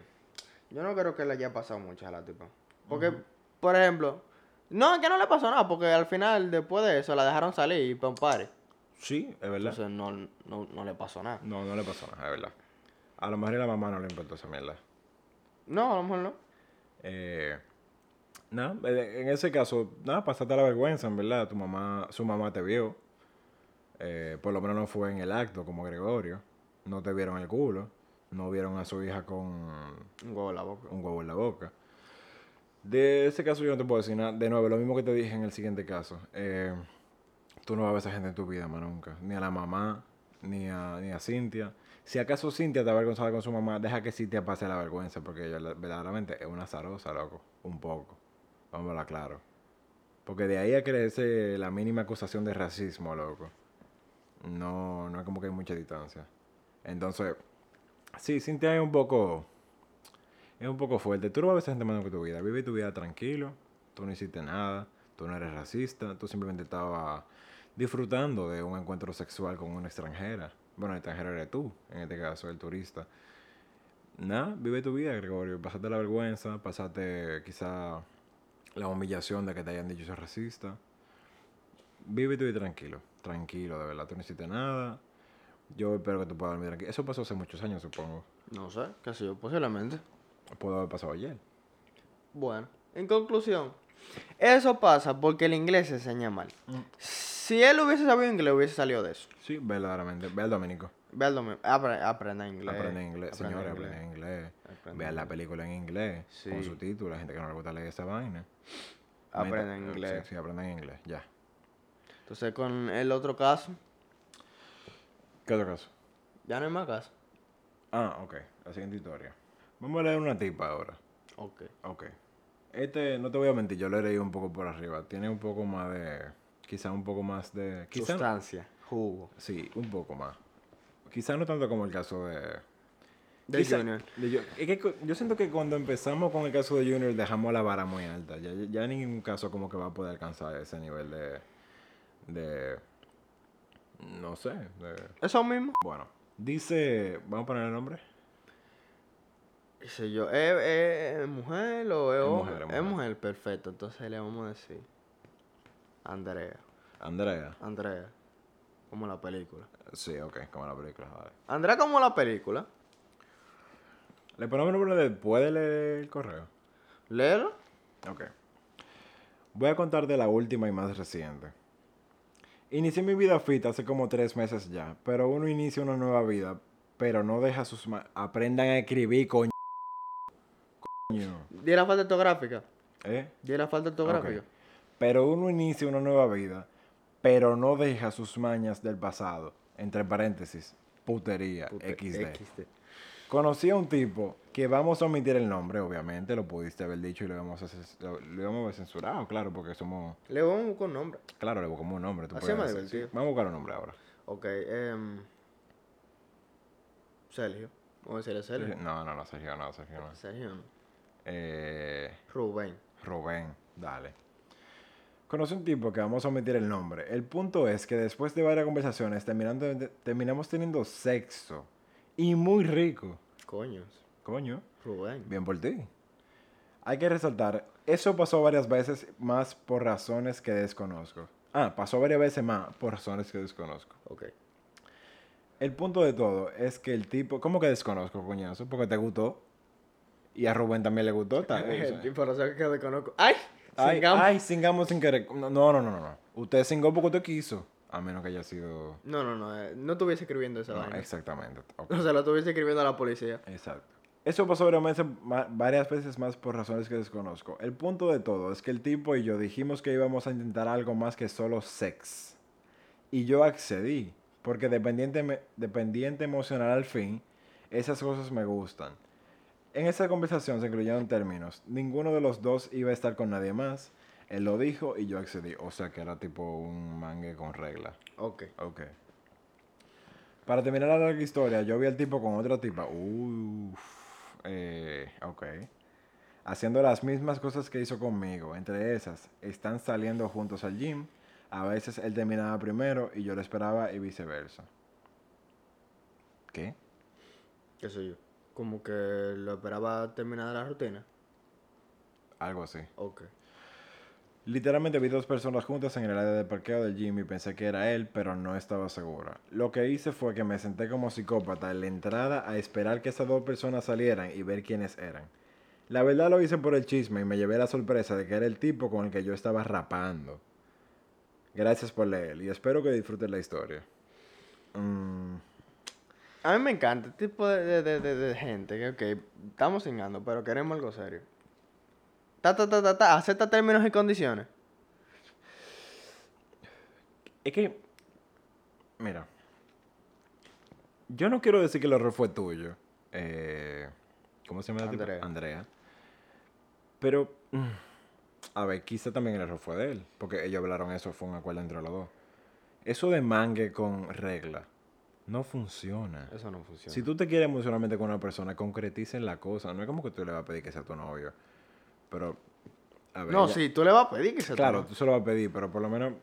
yo no creo que le haya pasado mucho a la tipa. Porque, por ejemplo, no, es que no le pasó nada, porque al final, después de eso, la dejaron salir y para un party. Sí, es verdad. Entonces, no, no, no le pasó nada. No, no le pasó nada, es verdad. A lo mejor a la mamá no le importó esa mierda. No, a lo mejor no. Eh, nada, en ese caso, nada, pasaste la vergüenza, en verdad. Tu mamá, su mamá te vio. Eh, por lo menos no fue en el acto como Gregorio. No te vieron el culo. No vieron a su hija con Un huevo en la boca. un huevo en la boca. De ese caso yo no te puedo decir nada. De nuevo, lo mismo que te dije en el siguiente caso. Eh, tú no vas a ver a esa gente en tu vida, más nunca. Ni a la mamá, ni a, ni a Cintia. Si acaso Cintia está avergonzada con su mamá, deja que Cintia pase la vergüenza, porque ella la- verdaderamente es una zarosa, loco. Un poco. Vamos a hablar claro. Porque de ahí a crece la mínima acusación de racismo, loco. No, no es como que hay mucha distancia. Entonces, sí, Cintia es un poco... Es un poco fuerte. Tú no vas a ver esa gente nunca en tu vida. Vive tu vida tranquilo. Tú no hiciste nada. Tú no eres racista. Tú simplemente estabas disfrutando de un encuentro sexual con una extranjera. Bueno, el extranjero eres tú, en este caso, el turista. Nada, vive tu vida, Gregorio. Pasaste la vergüenza, pasaste quizá la humillación de que te hayan dicho sos racista. Vive tu vida tranquilo, tranquilo, de verdad. Tú no hiciste nada. Yo espero que tú puedas dormir tranquilo. Eso pasó hace muchos años, supongo. No sé, qué sé yo, posiblemente. Pudo haber pasado ayer. Bueno, en conclusión, eso pasa porque el inglés se enseña mal. Si él hubiese sabido inglés, hubiese salido de eso. Sí, verdaderamente. Ve al Dominico. Ve al domingo, apre- aprenda inglés. Aprende inglés, aprende señores, aprende inglés. Vean la película en inglés, con Sí. subtítulos, hay gente que no le gusta leer esa vaina. Aprende Meta- inglés. Sí, sí, aprenden inglés, ya. Entonces, con el otro caso, ¿Qué otro caso? ya no hay más caso. Ah, ok, la siguiente historia. Vamos a leer una tipa ahora. Ok. Ok. Este, no te voy a mentir, yo lo he leído un poco por arriba. Tiene un poco más de. Quizá un poco más de. Quizá. Sustancia, jugo. Sí, un poco más. quizás no tanto como el caso de... De quizá- Junior. de yo, es que yo siento que cuando empezamos con el caso de Junior dejamos la vara muy alta. Ya, ya en ningún caso como que va a poder alcanzar ese nivel de... de no sé. de- Eso mismo. bueno, dice... ¿Vamos a poner el nombre? Qué sé yo, ¿es, es- mujer o es, Es hombre? mujer, es Es mujer. perfecto. Entonces le vamos a decir Andrea. Andrea. Andrea. Como la película. Sí, ok, como la película. Vale. Andrea como la película. Le ponemos el nombre después de leer el correo. Léelo. Ok. Voy a contar de la última y más reciente. Inicié mi vida fit hace como tres meses ya, pero uno inicia una nueva vida, pero no deja sus... Aprendan a escribir, coño. Coño. Di la falta ortográfica. ¿Eh? Di la falta ortográfica. Ok. Pero uno inicia una nueva vida, pero no deja sus mañas del pasado. Entre paréntesis, putería, XD. XD. Conocí a un tipo que vamos a omitir el nombre, obviamente, lo pudiste haber dicho y lo íbamos a, lo, lo íbamos a haber censurado, claro, porque somos... Le vamos a buscar un nombre. Claro, le buscamos un nombre. Tú Así puedes divertido. sí. Vamos a buscar un nombre ahora. Ok, em, Sergio. Vamos a decirle Sergio. No, no, no, Sergio, no, Sergio, no. Sergio no. Eh, Rubén. Rubén, dale. Conocí un tipo que vamos a omitir el nombre. El punto es que después de varias conversaciones terminando, terminamos teniendo sexo. Y muy rico. Coños. Coño. Rubén. Bien por ti. Hay que resaltar, eso pasó varias veces más por razones que desconozco. Ah, pasó varias veces más por razones que desconozco. Ok. El punto de todo es que el tipo, ¿cómo que desconozco, coñazo? Porque te gustó. Y a Rubén también le gustó. ta- o sea. El tipo no sé qué desconozco. ¡Ay! Ay, Sigamos. ay, singamos sin querer. No, no, no, no, no. Usted singó porque usted quiso. A menos que haya sido. No, no, no. eh, no estuviese escribiendo esa No, vaina. exactamente. [laughs] Ok, O sea, lo estuviese escribiendo a la policía. Exacto. Eso pasó varias veces, más por razones que desconozco. El punto de todo es que el tipo y yo dijimos que íbamos a intentar algo más que solo sex. Y yo accedí. Porque dependiente, dependiente emocional al fin, esas cosas me gustan. En esa conversación se incluyeron términos. Ninguno de los dos iba a estar con nadie más. Él lo dijo y yo accedí. O sea que era tipo un mangue con regla. Ok. Ok. Para terminar la larga historia, yo vi al tipo con otra tipa. Uff. Eh, ok. Haciendo las mismas cosas que hizo conmigo. Entre esas, están saliendo juntos al gym. A veces él terminaba primero y yo lo esperaba y viceversa. ¿Qué? ¿Qué sé yo? Como que lo esperaba terminar la rutina. Algo así. Ok. Literalmente vi dos personas juntas en el área de parqueo del gym y pensé que era él, pero no estaba segura. Lo que hice fue que me senté como psicópata en la entrada a esperar que esas dos personas salieran y ver quiénes eran. La verdad lo hice por el chisme y me llevé la sorpresa de que era el tipo con el que yo estaba rapando. Gracias por leer y espero que disfruten la historia. Mm, A mí me encanta este tipo de, de, de, de- gente que, ok, estamos cingando, pero queremos algo serio. Ta, ta, ta, ta, ta, acepta términos y condiciones. Es que, mira, yo no quiero decir que el error fue tuyo. Eh, ¿Cómo se llama la tipa? Andrea. Andrea. Pero, mm, a ver, quizá también el error fue de él. Porque ellos hablaron eso, fue un acuerdo entre los dos. Eso de mangue con regla no funciona. Eso no funciona. Si tú te quieres emocionalmente con una persona, concreticen la cosa. No es como que tú le vas a pedir que sea tu novio. Pero, a ver. no, ella- sí, tú le vas a pedir que se Claro, tome. tú se lo vas a pedir, pero por lo menos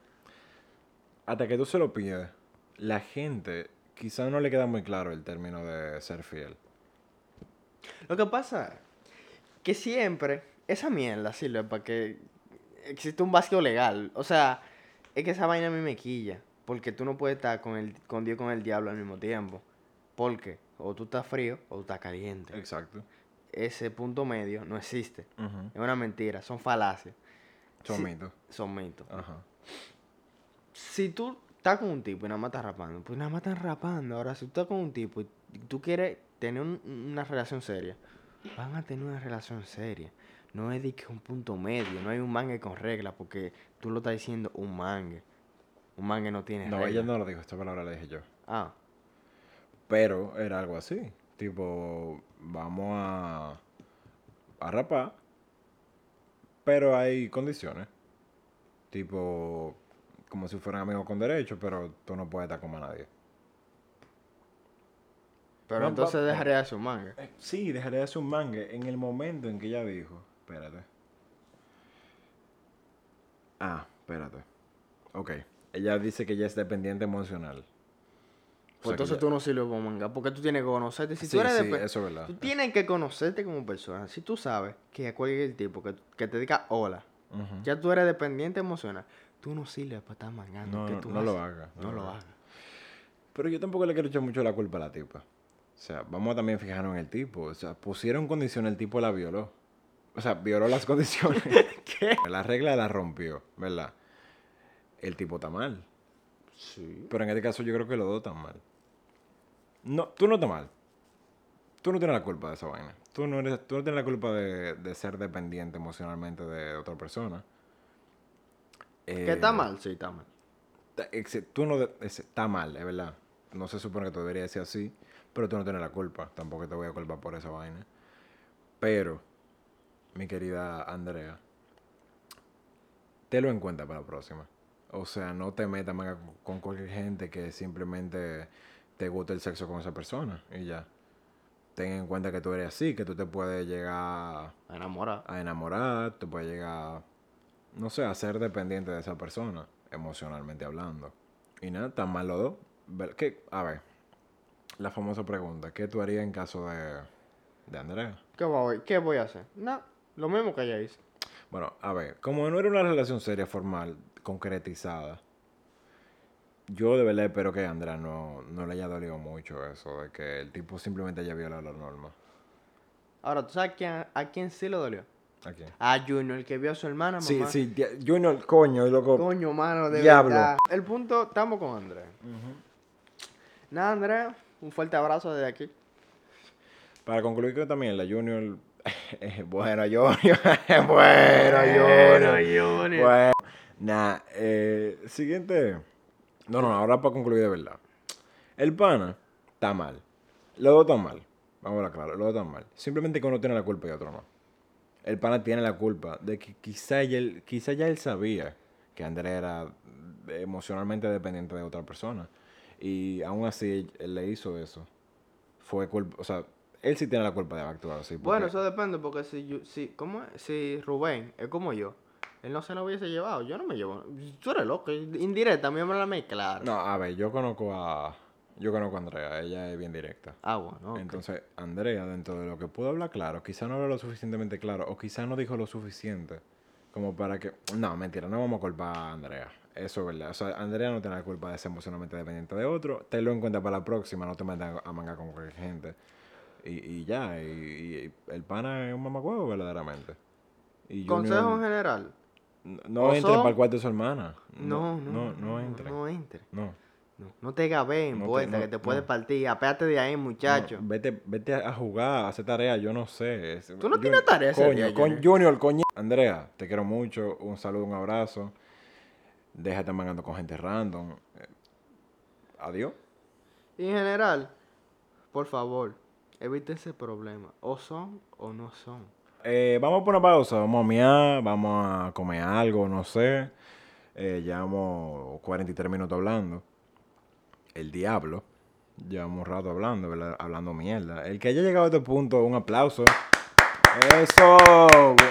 hasta que tú se lo pides, la gente quizá no le queda muy claro el término de ser fiel. Lo que pasa es que siempre esa mierda sirve para que exista un vacío legal. O sea, es que esa vaina a mí me quilla. Porque tú no puedes estar con, el, con Dios y con el diablo al mismo tiempo. Porque o tú estás frío o tú estás caliente. Exacto. Ese punto medio no existe. Es una mentira, son falacias. Son mitos. Son mitos. Ajá. Si tú estás con un tipo y nada más estás rapando, pues nada más estás rapando. Ahora, si tú estás con un tipo y tú quieres tener un- una relación seria, van a tener una relación seria. No es de que un punto medio, no hay un mangue con regla, porque tú lo estás diciendo un mangue. Un mangue no tiene No, ella no lo dijo, esta palabra la dije yo. Ah, Pero era algo así. Tipo, vamos a, a rapar. Pero hay condiciones. Tipo, como si fueran amigos con derecho, pero tú no puedes estar con más nadie. Pero entonces dejaría de su manga. Eh, Sí, dejaría de ser un mangue en el momento en que ella dijo. Espérate. Ah, espérate. Ok. Ella dice que ella es dependiente emocional. O Pues sea entonces ya- tú no sirves como manga, porque tú tienes que conocerte. Si Sí, tú eres sí, eso es verdad. Tú tienes que conocerte como persona. Si tú sabes que cualquier tipo que, que te diga hola, ya tú eres dependiente emocional, tú no sirves para estar mangando. No, ¿Qué no, tú no lo hagas, No, lo hagas. Pero yo tampoco le quiero echar mucho la culpa a la tipa. O sea, vamos a también fijarnos en el tipo. O sea, pusieron condiciones, el tipo la violó. O sea, violó las condiciones. [laughs] ¿Qué? La regla la rompió, ¿verdad? El tipo está mal. Sí. Pero en este caso yo creo que los dos están mal. No, tú no estás mal. Tú no tienes la culpa de esa vaina. Tú no, eres, tú no tienes la culpa de, de ser dependiente emocionalmente de otra persona. ¿Que está Eh, mal? Sí, está mal. Tú no... Está mal, es verdad. No se supone que tú deberías ser así. Pero tú no tienes la culpa. Tampoco te voy a culpar por esa vaina. Pero, mi querida Andrea, tenlo en cuenta para la próxima. O sea, no te metas con- cualquier gente que simplemente te guste el sexo con esa persona y ya. Ten en cuenta que tú eres así, que tú te puedes llegar Enamorado. a enamorar, te puedes llegar, no sé, a ser dependiente de esa persona, emocionalmente hablando. Y nada, tan mal los dos. Ver- ¿Qué? A ver, la famosa pregunta, ¿qué tú harías en caso de, de Andrea? ¿Qué voy, ¿Qué voy a hacer? No, lo mismo que ella hizo. Bueno, a ver, como no era una relación seria, formal, concretizada, yo de verdad espero que a Andrea no, no le haya dolido mucho eso, de que el tipo simplemente haya violado la norma. Ahora, ¿tú sabes quién- a quién sí lo dolió? Aquí. A Junior, el que vio a su hermana, Sí, mamá. sí, dia- Junior, coño, loco. Coño, mano, de Diablo. verdad. El punto, estamos con Andrea. Nada, Andrea, un fuerte abrazo desde aquí. Para concluir que también la Junior. [laughs] bueno, Junior. [laughs] bueno, Junior. Junior. Bueno. Nah, eh, siguiente. No, no, ahora para concluir de verdad. El pana está mal. Los dos están mal. Vamos a claro, los dos están mal. Simplemente que uno tiene la culpa y otro no. El pana tiene la culpa de que quizá ya él, quizá ya él sabía que Andrea era emocionalmente dependiente de otra persona. Y aún así él le hizo eso. Fue culpa, o sea, él sí tiene la culpa de actuado así. Bueno, eso depende, porque si, yo- si, ¿cómo si Rubén es como yo, él no se lo hubiese llevado. Yo no me llevo. Tú eres loco. Indirecta, a mí me la me claro. No, a ver, yo conozco a. Yo conozco a Andrea, ella es bien directa. Ah, bueno, ok. Entonces, Andrea, dentro de lo que pudo hablar claro, quizá no habló lo suficientemente claro, o quizá no dijo lo suficiente como para que. No, mentira, no vamos a culpar a Andrea. Eso es verdad. O sea, Andrea no tiene la culpa de ser emocionalmente dependiente de otro. Tenlo en cuenta para la próxima, no te metas a manga con cualquier gente. Y, y ya, y, y el pana es un mamacuevo, verdaderamente. Y Consejo en general. No, no Oso. entre para el cuarto de su hermana. No, no. No, no entre. No entre. No. No, no te gabé en No vuelta, no, que te puede no. partir. Apéate de ahí, muchacho. No, vete, vete a jugar, a hacer tarea, yo no sé. Es- Tú no tienes tarea ese coño, día, con. Junior, coño. Andrea, te quiero mucho. Un saludo, un abrazo. Déjate mangando con gente random. Eh, Adiós. Y en general, por favor, evite ese problema. O son o no son. Eh, vamos a poner pausa. Vamos a miar, vamos a comer algo, no sé. Eh, llevamos 43 minutos hablando. El diablo. Llevamos un rato hablando, ¿verdad? Hablando mierda. El que haya llegado a este punto, un aplauso. Eso.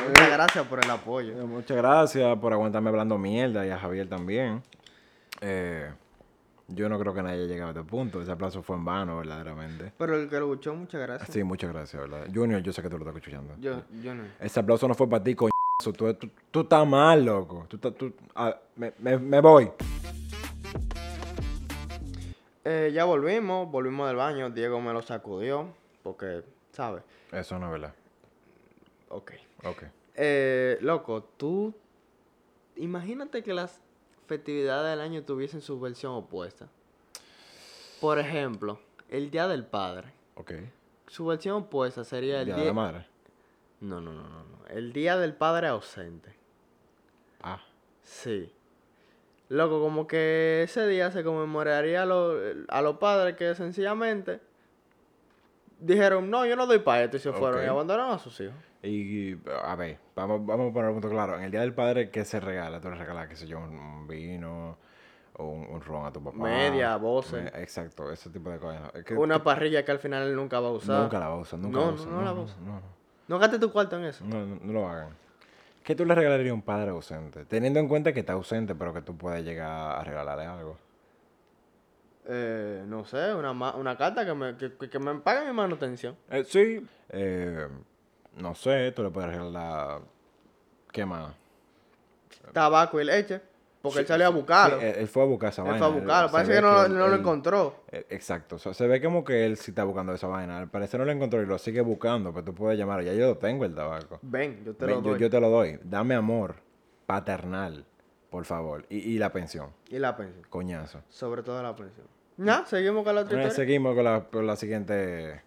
Muchas gracias por el apoyo. Muchas gracias por aguantarme hablando mierda y a Javier también. Eh, yo no creo que nadie haya llegado a este punto. Ese aplauso fue en vano, verdaderamente. Pero el que lo escuchó, muchas gracias. Sí, muchas gracias, ¿verdad? Junior, yo sé que tú lo estás escuchando. Yo, yo no. Ese aplauso no fue para ti, coño. Tú, tú, tú estás mal, loco. Tú, tú- ah, me, me- me voy. Eh, ya volvimos, volvimos del baño. Diego me lo sacudió. Porque, ¿sabes? Eso no es verdad. Ok. Ok. Eh, loco, tú. Imagínate que las festividades del año tuviesen su versión opuesta. Por ejemplo, el Día del Padre. Ok. Su versión opuesta sería el Día día. de la madre. No, no, no, no, no. El Día del Padre ausente. Ah. Sí. Loco, como que ese día se conmemoraría a, lo- a los padres que sencillamente dijeron, no, yo no doy para esto y se fueron Ok. y abandonaron a sus hijos. Y, a ver, vamos, vamos a poner un punto claro. En el Día del Padre, ¿qué se regala? Tú le regalas, qué sé yo, un, vino, o un, un ron a tu papá. Media, voces. Exacto, ese tipo de cosas. Es que- Una parrilla que al final él nunca va a usar. Nunca la va a usar, nunca No, la no, usa. no la va a usar. No, no, No gastes tu cuarto en eso. no, no, no lo hagan. ¿Qué tú le regalarías a un padre ausente? Teniendo en cuenta que está ausente, pero que tú puedes llegar a regalarle algo. Eh, no sé, una, ma- una carta que me, que, que- me pague mi manutención. Eh, sí. Eh, no sé, tú le puedes regalar... ¿Qué más? Tabaco y leche. Porque él salió a buscarlo. sí, él, él fue a buscar esa él vaina. fue a buscarlo. Parece que no, lo- él- no lo él- encontró. eh, Exacto. O sea, se ve como que él sí está buscando esa vaina. Al parecer no lo encontró y lo sigue buscando, pero tú puedes llamar. Ya yo lo tengo el tabaco. Ven, yo te Ven, lo yo, doy. yo te lo doy. Dame amor paternal, por favor. Y, y la pensión. Y la pensión. Coñazo. Sobre todo la pensión. Ya, seguimos con la otra historia. seguimos con la, con la siguiente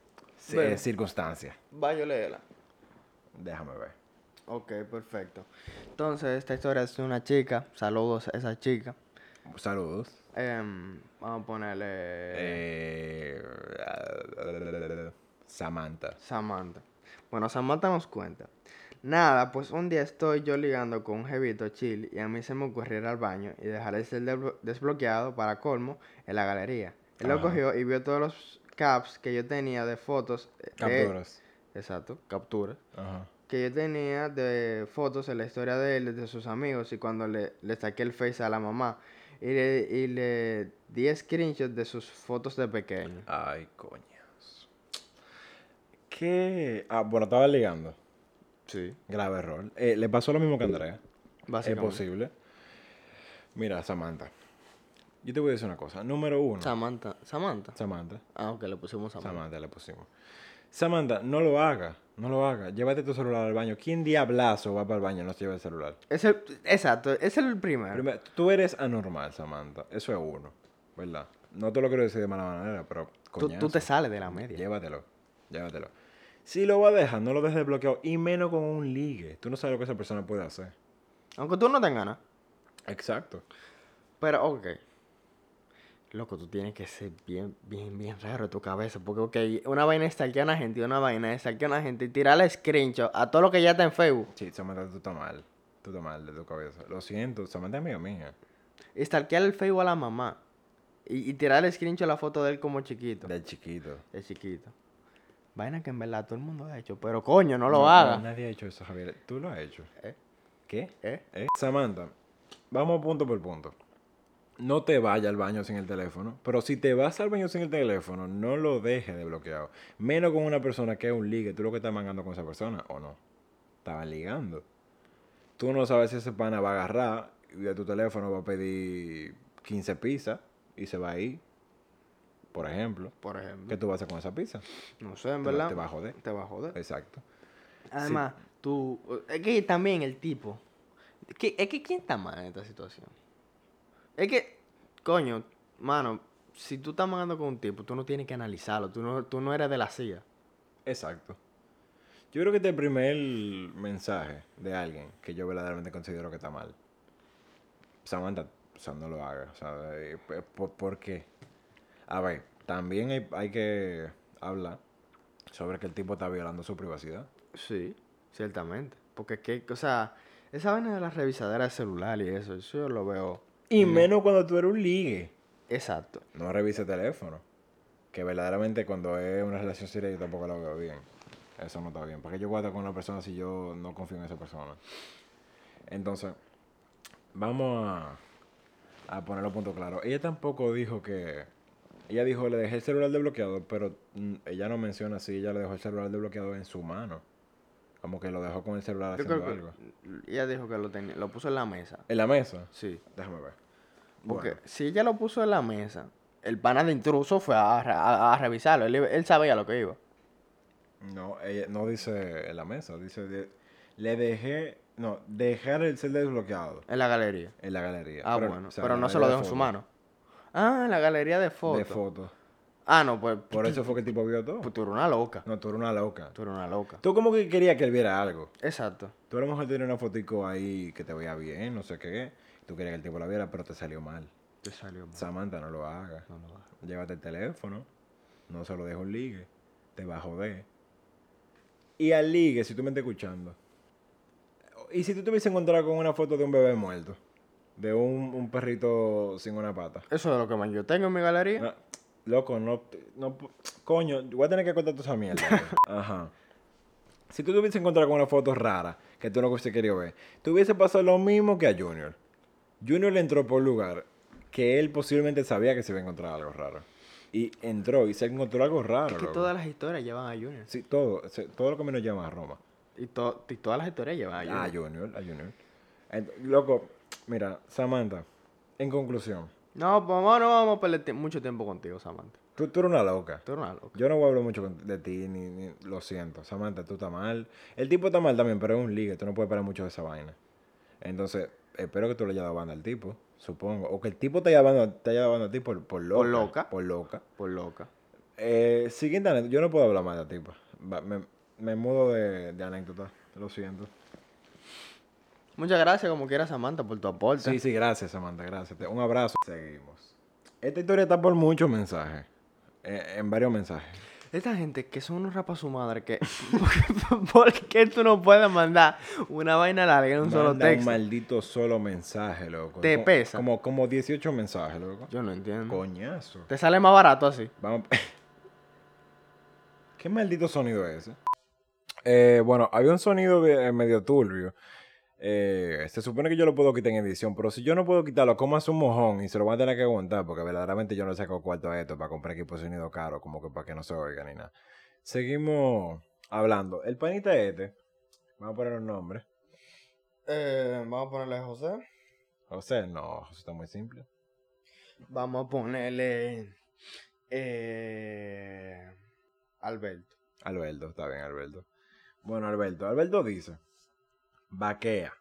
eh, circunstancia. Va, yo léela. Déjame ver. Ok, perfecto. Entonces, esta historia es de una chica. Saludos a esa chica. Saludos. Em, vamos a ponerle Eh, Samantha. Samantha. Bueno, Samantha nos cuenta. Nada, pues un día estoy yo ligando con un jevito chill y a mí se me ocurrió ir al baño y dejar el cel desblo- desbloqueado para colmo en la galería. Él lo cogió y vio todos los caps que yo tenía de fotos. eh, Capturas. exacto, capturas. Ajá. Que yo tenía de fotos en la historia de él, de sus amigos y cuando le, le saqué el face a la mamá. Y le, y le di screenshots de sus fotos de pequeño. Ay, coñas. ¿Qué? Ah, bueno, estaba ligando. Sí, Grave error. Eh, ¿Le pasó lo mismo que a Andrea? Es posible. Mira, Samantha. Yo te voy a decir una cosa. Número uno. Samantha. Samantha. Samantha. Ah, ok, le pusimos Samantha. Samantha le pusimos. Samantha, no lo haga. No lo haga. Llévate tu celular al baño. ¿Quién diablazo va para el baño y no se lleva el celular? Es el, exacto, es el primero. Primero, tú eres anormal, Samantha. Eso es uno. ¿Verdad? No te lo quiero decir de mala manera, pero. Tú, tú te sales de la media. Llévatelo. Llévatelo. Si lo va a dejar, no lo dejes desbloqueado. Y menos con un ligue. Tú no sabes lo que esa persona puede hacer. Aunque tú no tengas ganas. Exacto. Pero, ok. Loco, tú tienes que ser bien, bien, bien raro en tu cabeza. Porque, ok, una vaina es stalkear a una gente y una vaina es stalkear a una gente y tirarle screenshot a todo lo que ya está en Facebook. Sí, Samantha, tú estás mal. Tú estás mal de tu cabeza. Lo siento, Samantha es amiga mía. Y stalkear el Facebook a la mamá. Y, y tirarle screenshot a la foto de él como chiquito. Del chiquito. De chiquito. Vaina que en verdad todo el mundo ha hecho. Pero coño, no lo haga. nadie ha hecho eso, Javier. Tú lo has hecho. ¿Eh? ¿Qué? ¿Eh? ¿Eh? Samantha, vamos punto por punto. No te vayas al baño sin el teléfono, pero si te vas al baño sin el teléfono, no lo dejes desbloqueado. Menos con una persona que es un ligue. Tú lo que estás mangando con esa persona, o no. Estaban ligando. Tú no sabes si ese pana va a agarrar y de tu teléfono va a pedir 15 pizzas y se va a ir. Por ejemplo. Por ejemplo. ¿Qué tú vas a hacer con esa pizza? No sé, en Te verdad. te va a joder. Te va a joder. Exacto. Además, tú. Es que también el tipo. que- es que ¿quién está mal en esta situación? Es que, coño, mano, si tú estás mandando con un tipo, tú no tienes que analizarlo. Tú no, tú no eres de la CIA. Exacto. Yo creo que este es el primer mensaje de alguien que yo verdaderamente considero que está mal. Samantha, o sea, no lo haga. O sea, eh, ¿por, por qué? A ver, también hay, hay que hablar sobre que el tipo está violando su privacidad. Sí, ciertamente. Porque, que, o sea, esa vaina de las revisaderas de celular y eso, eso yo lo veo. Y menos cuando tú eres un ligue. Exacto. No revise teléfono. Que verdaderamente cuando es una relación seria yo tampoco lo veo bien. Eso no está bien. Porque yo guardo con una persona si yo no confío en esa persona. Entonces, vamos a, a poner los puntos claros. Ella tampoco dijo que... Ella dijo, le dejé el celular desbloqueado, pero mm, ella no menciona si ella le dejó el celular desbloqueado en su mano. Como que lo dejó con el celular haciendo que algo. ella dijo que lo tenía, lo puso en la mesa. ¿En la mesa? Sí. Déjame ver. Porque Bueno, si ella lo puso en la mesa, el pana de intruso fue a, re- a- a revisarlo. Él, sabía lo que iba. No, ella no dice en la mesa, dice de- le dejé, no, dejar el cel desbloqueado En la galería. en la galería. Ah, Pero, bueno. o sea, pero no se lo dejó de en su mano. Ah, en la galería de fotos. De fotos. Ah, no, pues, Por eso fue que el tipo vio todo. pues tú eres una loca. No, tú eres una loca. Tú eres una loca. Tú como que querías que él viera algo. Exacto. Tú a lo mejor tenías una fotico ahí que te veía bien, no sé qué. Tú querías que el tipo la viera, pero te salió mal. Te salió mal. Samantha, no lo hagas. No lo hagas. Llévate el teléfono. No se lo dejo un ligue. Te va a joder. Y al ligue, si tú me estás escuchando. Y si tú te hubiese encontrado con una foto de un bebé muerto. De un, un perrito sin una pata. Eso es lo que más yo tengo en mi galería. No, loco, no, no... Coño, voy a tener que contar toda esa mierda. [laughs] Ajá. Si tú te hubieses encontrado con una foto rara que tú no hubiese querido ver, te hubiese pasado lo mismo que a Junior. Junior le entró por un lugar que él posiblemente sabía que se iba a encontrar algo raro. Y entró y se encontró algo raro. que loco. todas las historias llevan a Junior. Sí, todo, todo lo que menos llama a Roma. Y, to- y todas las historias llevan a Junior. A Junior, a Junior. Loco, mira, Samantha, en conclusión, No, pues vamos, no vamos a perder mucho tiempo contigo, Samantha. tú, tú eres una loca. Tú eres una loca. Yo no voy a hablar mucho de ti, ni, ni- lo siento. Samantha, tú estás mal. El tipo está mal también, pero es un ligue, tú no puedes esperar mucho de esa vaina. Entonces, espero que tú le hayas dado banda al tipo, supongo. O que el tipo te haya dado, te haya dado banda a ti por, por loca. loca. Por loca. Por loca. Eh, siguiente anécdota, yo no puedo hablar más de la tipa. Me, me mudo de, de anécdota, lo siento. Muchas gracias, como quiera, Samantha, por tu aporte. Sí, sí, gracias, Samantha, gracias. Te- Un abrazo. Seguimos. Esta historia está por muchos mensajes. eh, en varios mensajes. Esta gente que son unos rapas su madre, que. [laughs] ¿Por qué tú no puedes mandar una vaina larga en un solo Manda un texto? maldito solo mensaje, loco. Te Como- pesa. Como, como 18 mensajes, loco. Yo no entiendo. Coñazo. Te sale más barato así. Vamos. [laughs] ¿Qué maldito sonido es ese? Eh, bueno, había un sonido de- eh, medio turbio. Eh, se supone que yo lo puedo quitar en edición, pero si yo no puedo quitarlo, como hace un mojón y se lo voy a tener que aguantar, porque verdaderamente yo no saco cuarto a esto para comprar equipo de sonido caro, como que para que no se oiga ni nada. Seguimos hablando. El panita este, vamos a poner un nombre. Eh, vamos a ponerle José. José, no, José está muy simple. Vamos a ponerle. Eh, Alberto. Alberto, está bien, Alberto. Bueno, Alberto, Alberto dice, vaquea.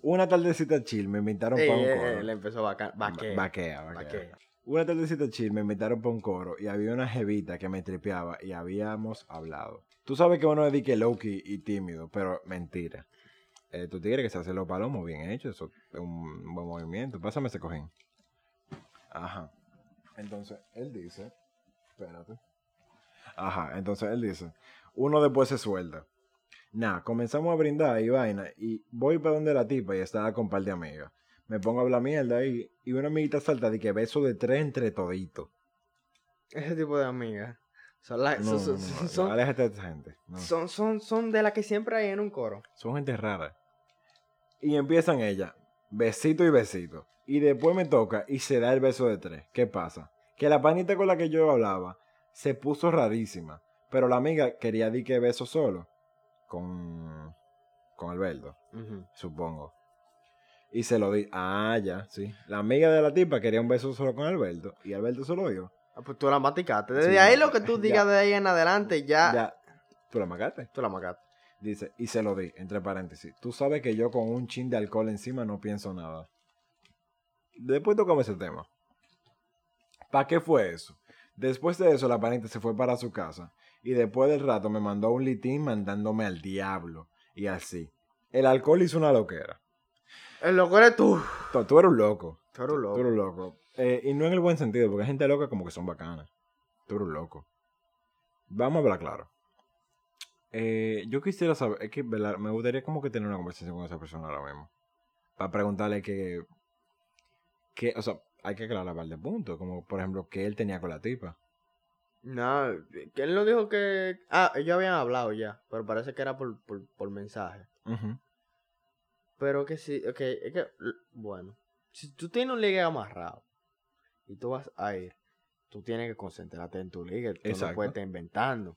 Una tardecita chill, me invitaron para un eh, coro. eh, le empezó vaca, vaquea. Vaquea, vaquea. Vaquea. Una tardecita chill, me invitaron para un coro y había una jevita que me tripeaba y habíamos hablado. Tú sabes que uno es que low-key y tímido, pero mentira. Eh, tu tigre que se hace los palomos, bien hecho, eso es un buen movimiento. Pásame ese cojín. Ajá. Entonces, él dice, espérate. Ajá, entonces él dice, uno después se suelta. Nah, comenzamos a brindar y vaina y voy para donde la tipa y estaba con un par de amigas. Me pongo a hablar mierda ahí y una amiguita salta de que beso de tres entre toditos. Ese tipo de amigas. Son, las- No, son, no, no, son, aléjate de gente. son, son, son de las que siempre hay en un coro. Son gente rara. Y empiezan ellas, besito y besito. Y después me toca y se da el beso de tres. ¿Qué pasa? Que la panita con la que yo hablaba se puso rarísima. Pero la amiga quería di que beso solo. Con, con Alberto, Ujú. supongo. Y se lo di. Ah, ya, sí. La amiga de la tipa quería un beso solo con Alberto. Y Alberto se lo dio. Ah, pues tú la maticaste. Desde Sí, ahí lo que tú ya. digas de ahí en adelante ya, Ya. ¿Tú la magaste? tú la mataste. Dice, y se lo di, entre paréntesis. Tú sabes que yo con un chin de alcohol encima no pienso nada. Después tocamos ese tema. ¿Para qué fue eso? Después de eso, la pariente se fue para su casa. Y después del rato me mandó un litín mandándome al diablo. Y así. El alcohol hizo una loquera. El loco eres tú. Tú, tú eres un loco. Tú eres un loco. Tú eres un loco. Eh, y no en el buen sentido, porque hay gente loca como que son bacanas. Tú eres un loco. Vamos a hablar claro. Eh, yo quisiera saber, es que ¿verdad? me gustaría como que tener una conversación con esa persona ahora mismo. Para preguntarle que, que, o sea, hay que aclarar par de puntos, como por ejemplo, que él tenía con la tipa. No, que él no dijo que... Ah, ellos habían hablado ya, pero parece que era por, por, por mensaje. Pero que sí, ok, es que, bueno, si tú tienes un ligue amarrado y tú vas a ir, tú tienes que concentrarte en tu ligue, tú no Exacto. puedes estar inventando.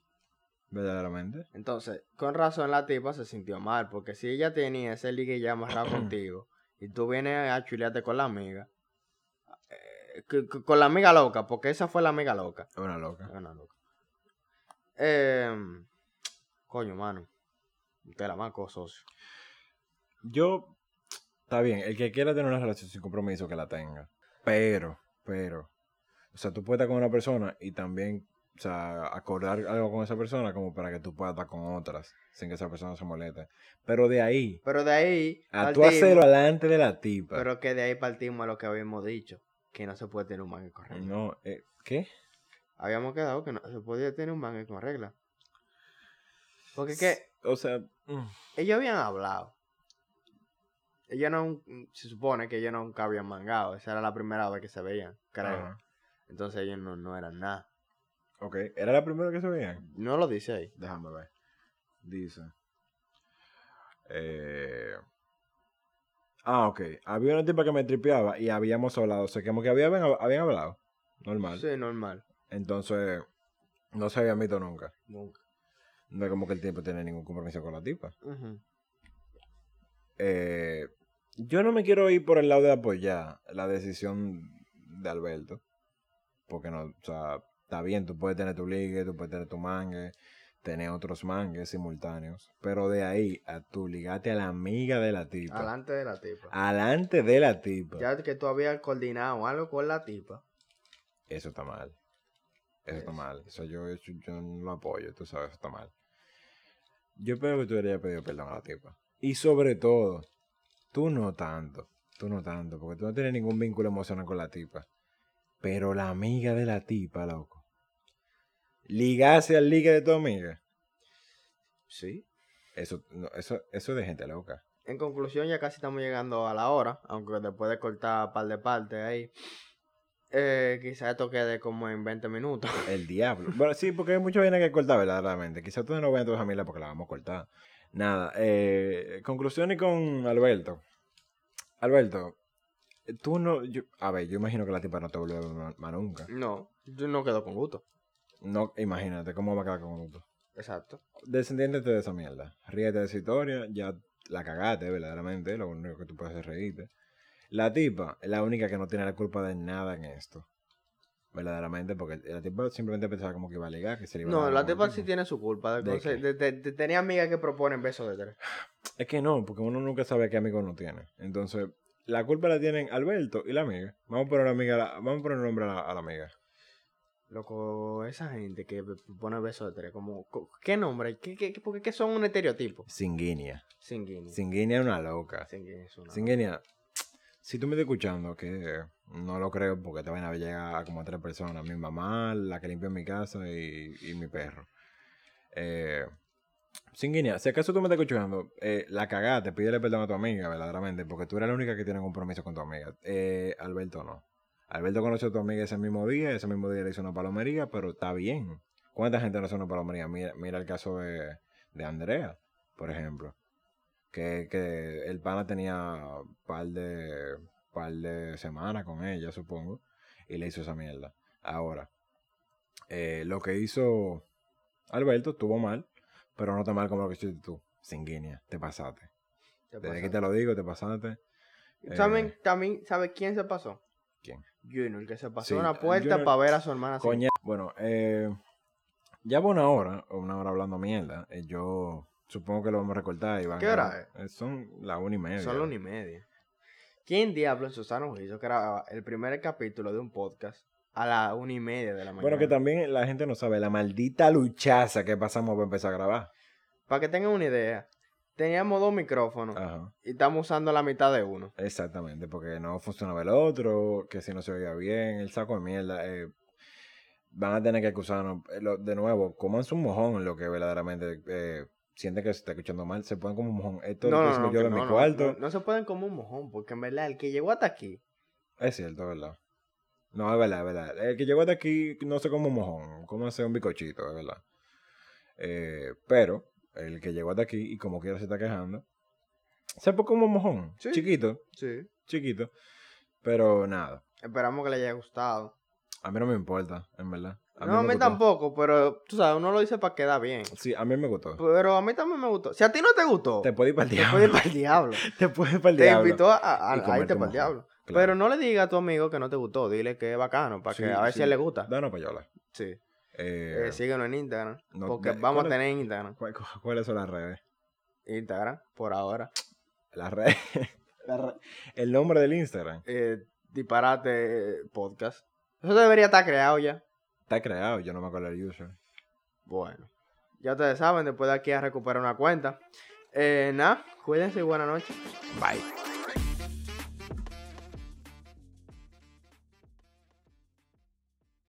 Verdaderamente. Entonces, con razón la tipa se sintió mal, porque si ella tenía ese ligue ya amarrado [clears throat] contigo y tú vienes a chulearte con la amiga, con la amiga loca, porque esa fue la amiga loca. Es una loca. Una loca. Em, coño, mano. Te la marco, socio. Yo, está bien, el que quiera tener una relación sin compromiso, que la tenga. Pero, pero, o sea, tú puedes estar con una persona y también, o sea, acordar algo con esa persona como para que tú puedas estar con otras sin que esa persona se moleste. Pero de ahí, Pero de ahí. a tú hacerlo delante de la tipa. Pero que de ahí partimos a lo que habíamos dicho. Que no se puede tener un manga con regla. no, eh, ¿qué? Habíamos quedado que no se podía tener un manga con regla. Porque es que O sea, mm, ellos habían hablado. ellos no, se supone que ellos nunca habían mangado. Esa era la primera vez que se veían, creo. Entonces ellos no, no eran nada. Ok, ¿era la primera que se veían? No lo dice ahí. Déjame ver. Dice. Eh... Ah, ok. Había una tipa que me tripeaba y habíamos hablado. O sea, como que habían, habían hablado. Normal. Sí, normal. Entonces, no se habían visto nunca. Nunca. No es como que el tiempo tiene ningún compromiso con la tipa. Eh, yo no me quiero ir por el lado de apoyar la decisión de Alberto. Porque no, o sea, está bien, tú puedes tener tu ligue, tú puedes tener tu mangue, tener otros mangues simultáneos. Pero de ahí a tú ligarte a la amiga de la tipa. Alante de la tipa. Alante de la tipa. Ya que tú habías coordinado algo con la tipa. Eso está mal. Eso está mal. Eso yo, yo, yo no lo apoyo, tú sabes, eso está mal. Yo espero que tú hubieras pedido perdón a la tipa. Y sobre todo, tú no tanto. Tú no tanto, porque tú no tienes ningún vínculo emocional con la tipa. Pero la amiga de la tipa, loco. Ligase al ligue de tu amiga. Sí. Eso, no, eso, eso es de gente loca. En conclusión, ya casi estamos llegando a la hora, aunque después de cortar par de partes ahí, eh, quizás esto quede como en 20 minutos. [laughs] El diablo. Bueno, sí, porque hay mucho viene que cortar, verdaderamente. Quizás ustedes no vean a tu familia porque la vamos a cortar. Nada, eh, conclusiones con Alberto. Alberto, tú no. Yo, a ver, yo imagino que la tipa no te volvió a ver más- más nunca. No, yo no quedo con gusto. No, imagínate cómo va a quedar con gusto. Exacto. Descendiéndete de esa mierda. Ríete de esa historia, ya la cagaste, verdaderamente. Lo único que tú puedes hacer es reírte. La tipa es la única que no tiene la culpa de nada en esto. Verdaderamente, porque la tipa simplemente pensaba como que iba a ligar, que se le iba a No, la tipa sí tiene su culpa. De, ¿De tenía amigas que proponen besos de tres. Es que no, porque uno nunca sabe qué amigo uno tiene. Entonces, la culpa la tienen Alberto y la amiga. Vamos a poner, amiga, vamos a poner un nombre a la, a la amiga. Loco, esa gente que de tres, como, co- ¿qué nombre? ¿Qué, qué, qué- porque qué son un estereotipo? Singuinia. Sanguíneo. Singuinia es una loca. Sanguíneo es una- Singuinia, si tú me estás escuchando, que no lo creo porque te van a llegar a como tres personas. Mi mamá, la que limpia mi casa y, y mi perro. Eh, Singuinia, si acaso tú me estás escuchando, eh, la cagaste, pídele perdón a tu amiga, verdaderamente, porque tú eres la única que tiene compromiso con tu amiga. Eh, Alberto no. Alberto conoció a tu amiga ese mismo día, ese mismo día le hizo una palomería, pero está bien. ¿Cuánta gente no hace una palomería? Mira, mira el caso de, de Andrea, por ejemplo. Que, que el pana tenía par de, par de semanas con ella, supongo, y le hizo esa mierda. Ahora, eh, lo que hizo Alberto estuvo mal, pero no tan mal como lo que hiciste tú. Singuinia, te pasaste. ¿Qué Desde aquí te lo digo, te pasaste. Eh, ¿Saben también, ¿sabe quién se pasó? ¿Quién? Junior, que se pasó Sí, una puerta Junior- para ver a su hermana. Coña. Bueno, eh, ya va una hora, o una hora hablando mierda. eh, yo supongo que lo vamos a recortar. Y van ¿Qué hora eh, Son las una y media. Son las una y media. ¿Quién diablo en su sano juicio que era el primer capítulo de un podcast a la una y media de la mañana? Bueno, que también la gente no sabe la maldita luchaza que pasamos para empezar a grabar. Para que tengan una idea, teníamos dos micrófonos Ajá. y estamos usando la mitad de uno. Exactamente, porque no funcionaba el otro, que si no se oía bien, el saco de mierda. eh, van a tener que acusarnos. eh, lo- de nuevo, comanse un mojón lo que verdaderamente eh, sienten que se está escuchando mal. Se ponen como un mojón. Esto No, lo no, puse no, yo que de no, mi no, cuarto. no, no se pueden como un mojón, porque en verdad el que llegó hasta aquí, Es cierto, es verdad. No, es verdad, es verdad. El que llegó hasta aquí no sé como un mojón, hacer un bicochito, es verdad. Eh, pero el que llegó hasta aquí y como quiera se está quejando, se pone como un mojón. Sí. Chiquito, sí, chiquito. Pero nada, esperamos que le haya gustado. a mí no me importa, en verdad. no, a mí gustó. tampoco, pero tú sabes, uno lo dice para quedar bien. Sí, a mí me gustó. Pero a mí también me gustó. Si a ti no te gustó, Te puedes ir para el te diablo. puedes ir para el diablo. [laughs] Te puedes ir para el Te diablo. invitó a, irte para el diablo. Claro. Pero no le diga a tu amigo que no te gustó. Dile que es bacano, para Sí, que a ver si a él le gusta. Danos payola. Sí. Eh, Eh, síguenos en Instagram. no, porque vamos a tener Instagram. ¿cuál- cu- ¿Cuáles son las redes? Instagram, por ahora. Las redes. [laughs] La re- El nombre del Instagram. Eh, disparate eh, podcast. Eso debería estar creado ya. Está creado, yo no me acuerdo el user. Bueno. Ya ustedes saben, después de aquí a recuperar una cuenta. Eh, nada, cuídense y buenas noches. Bye.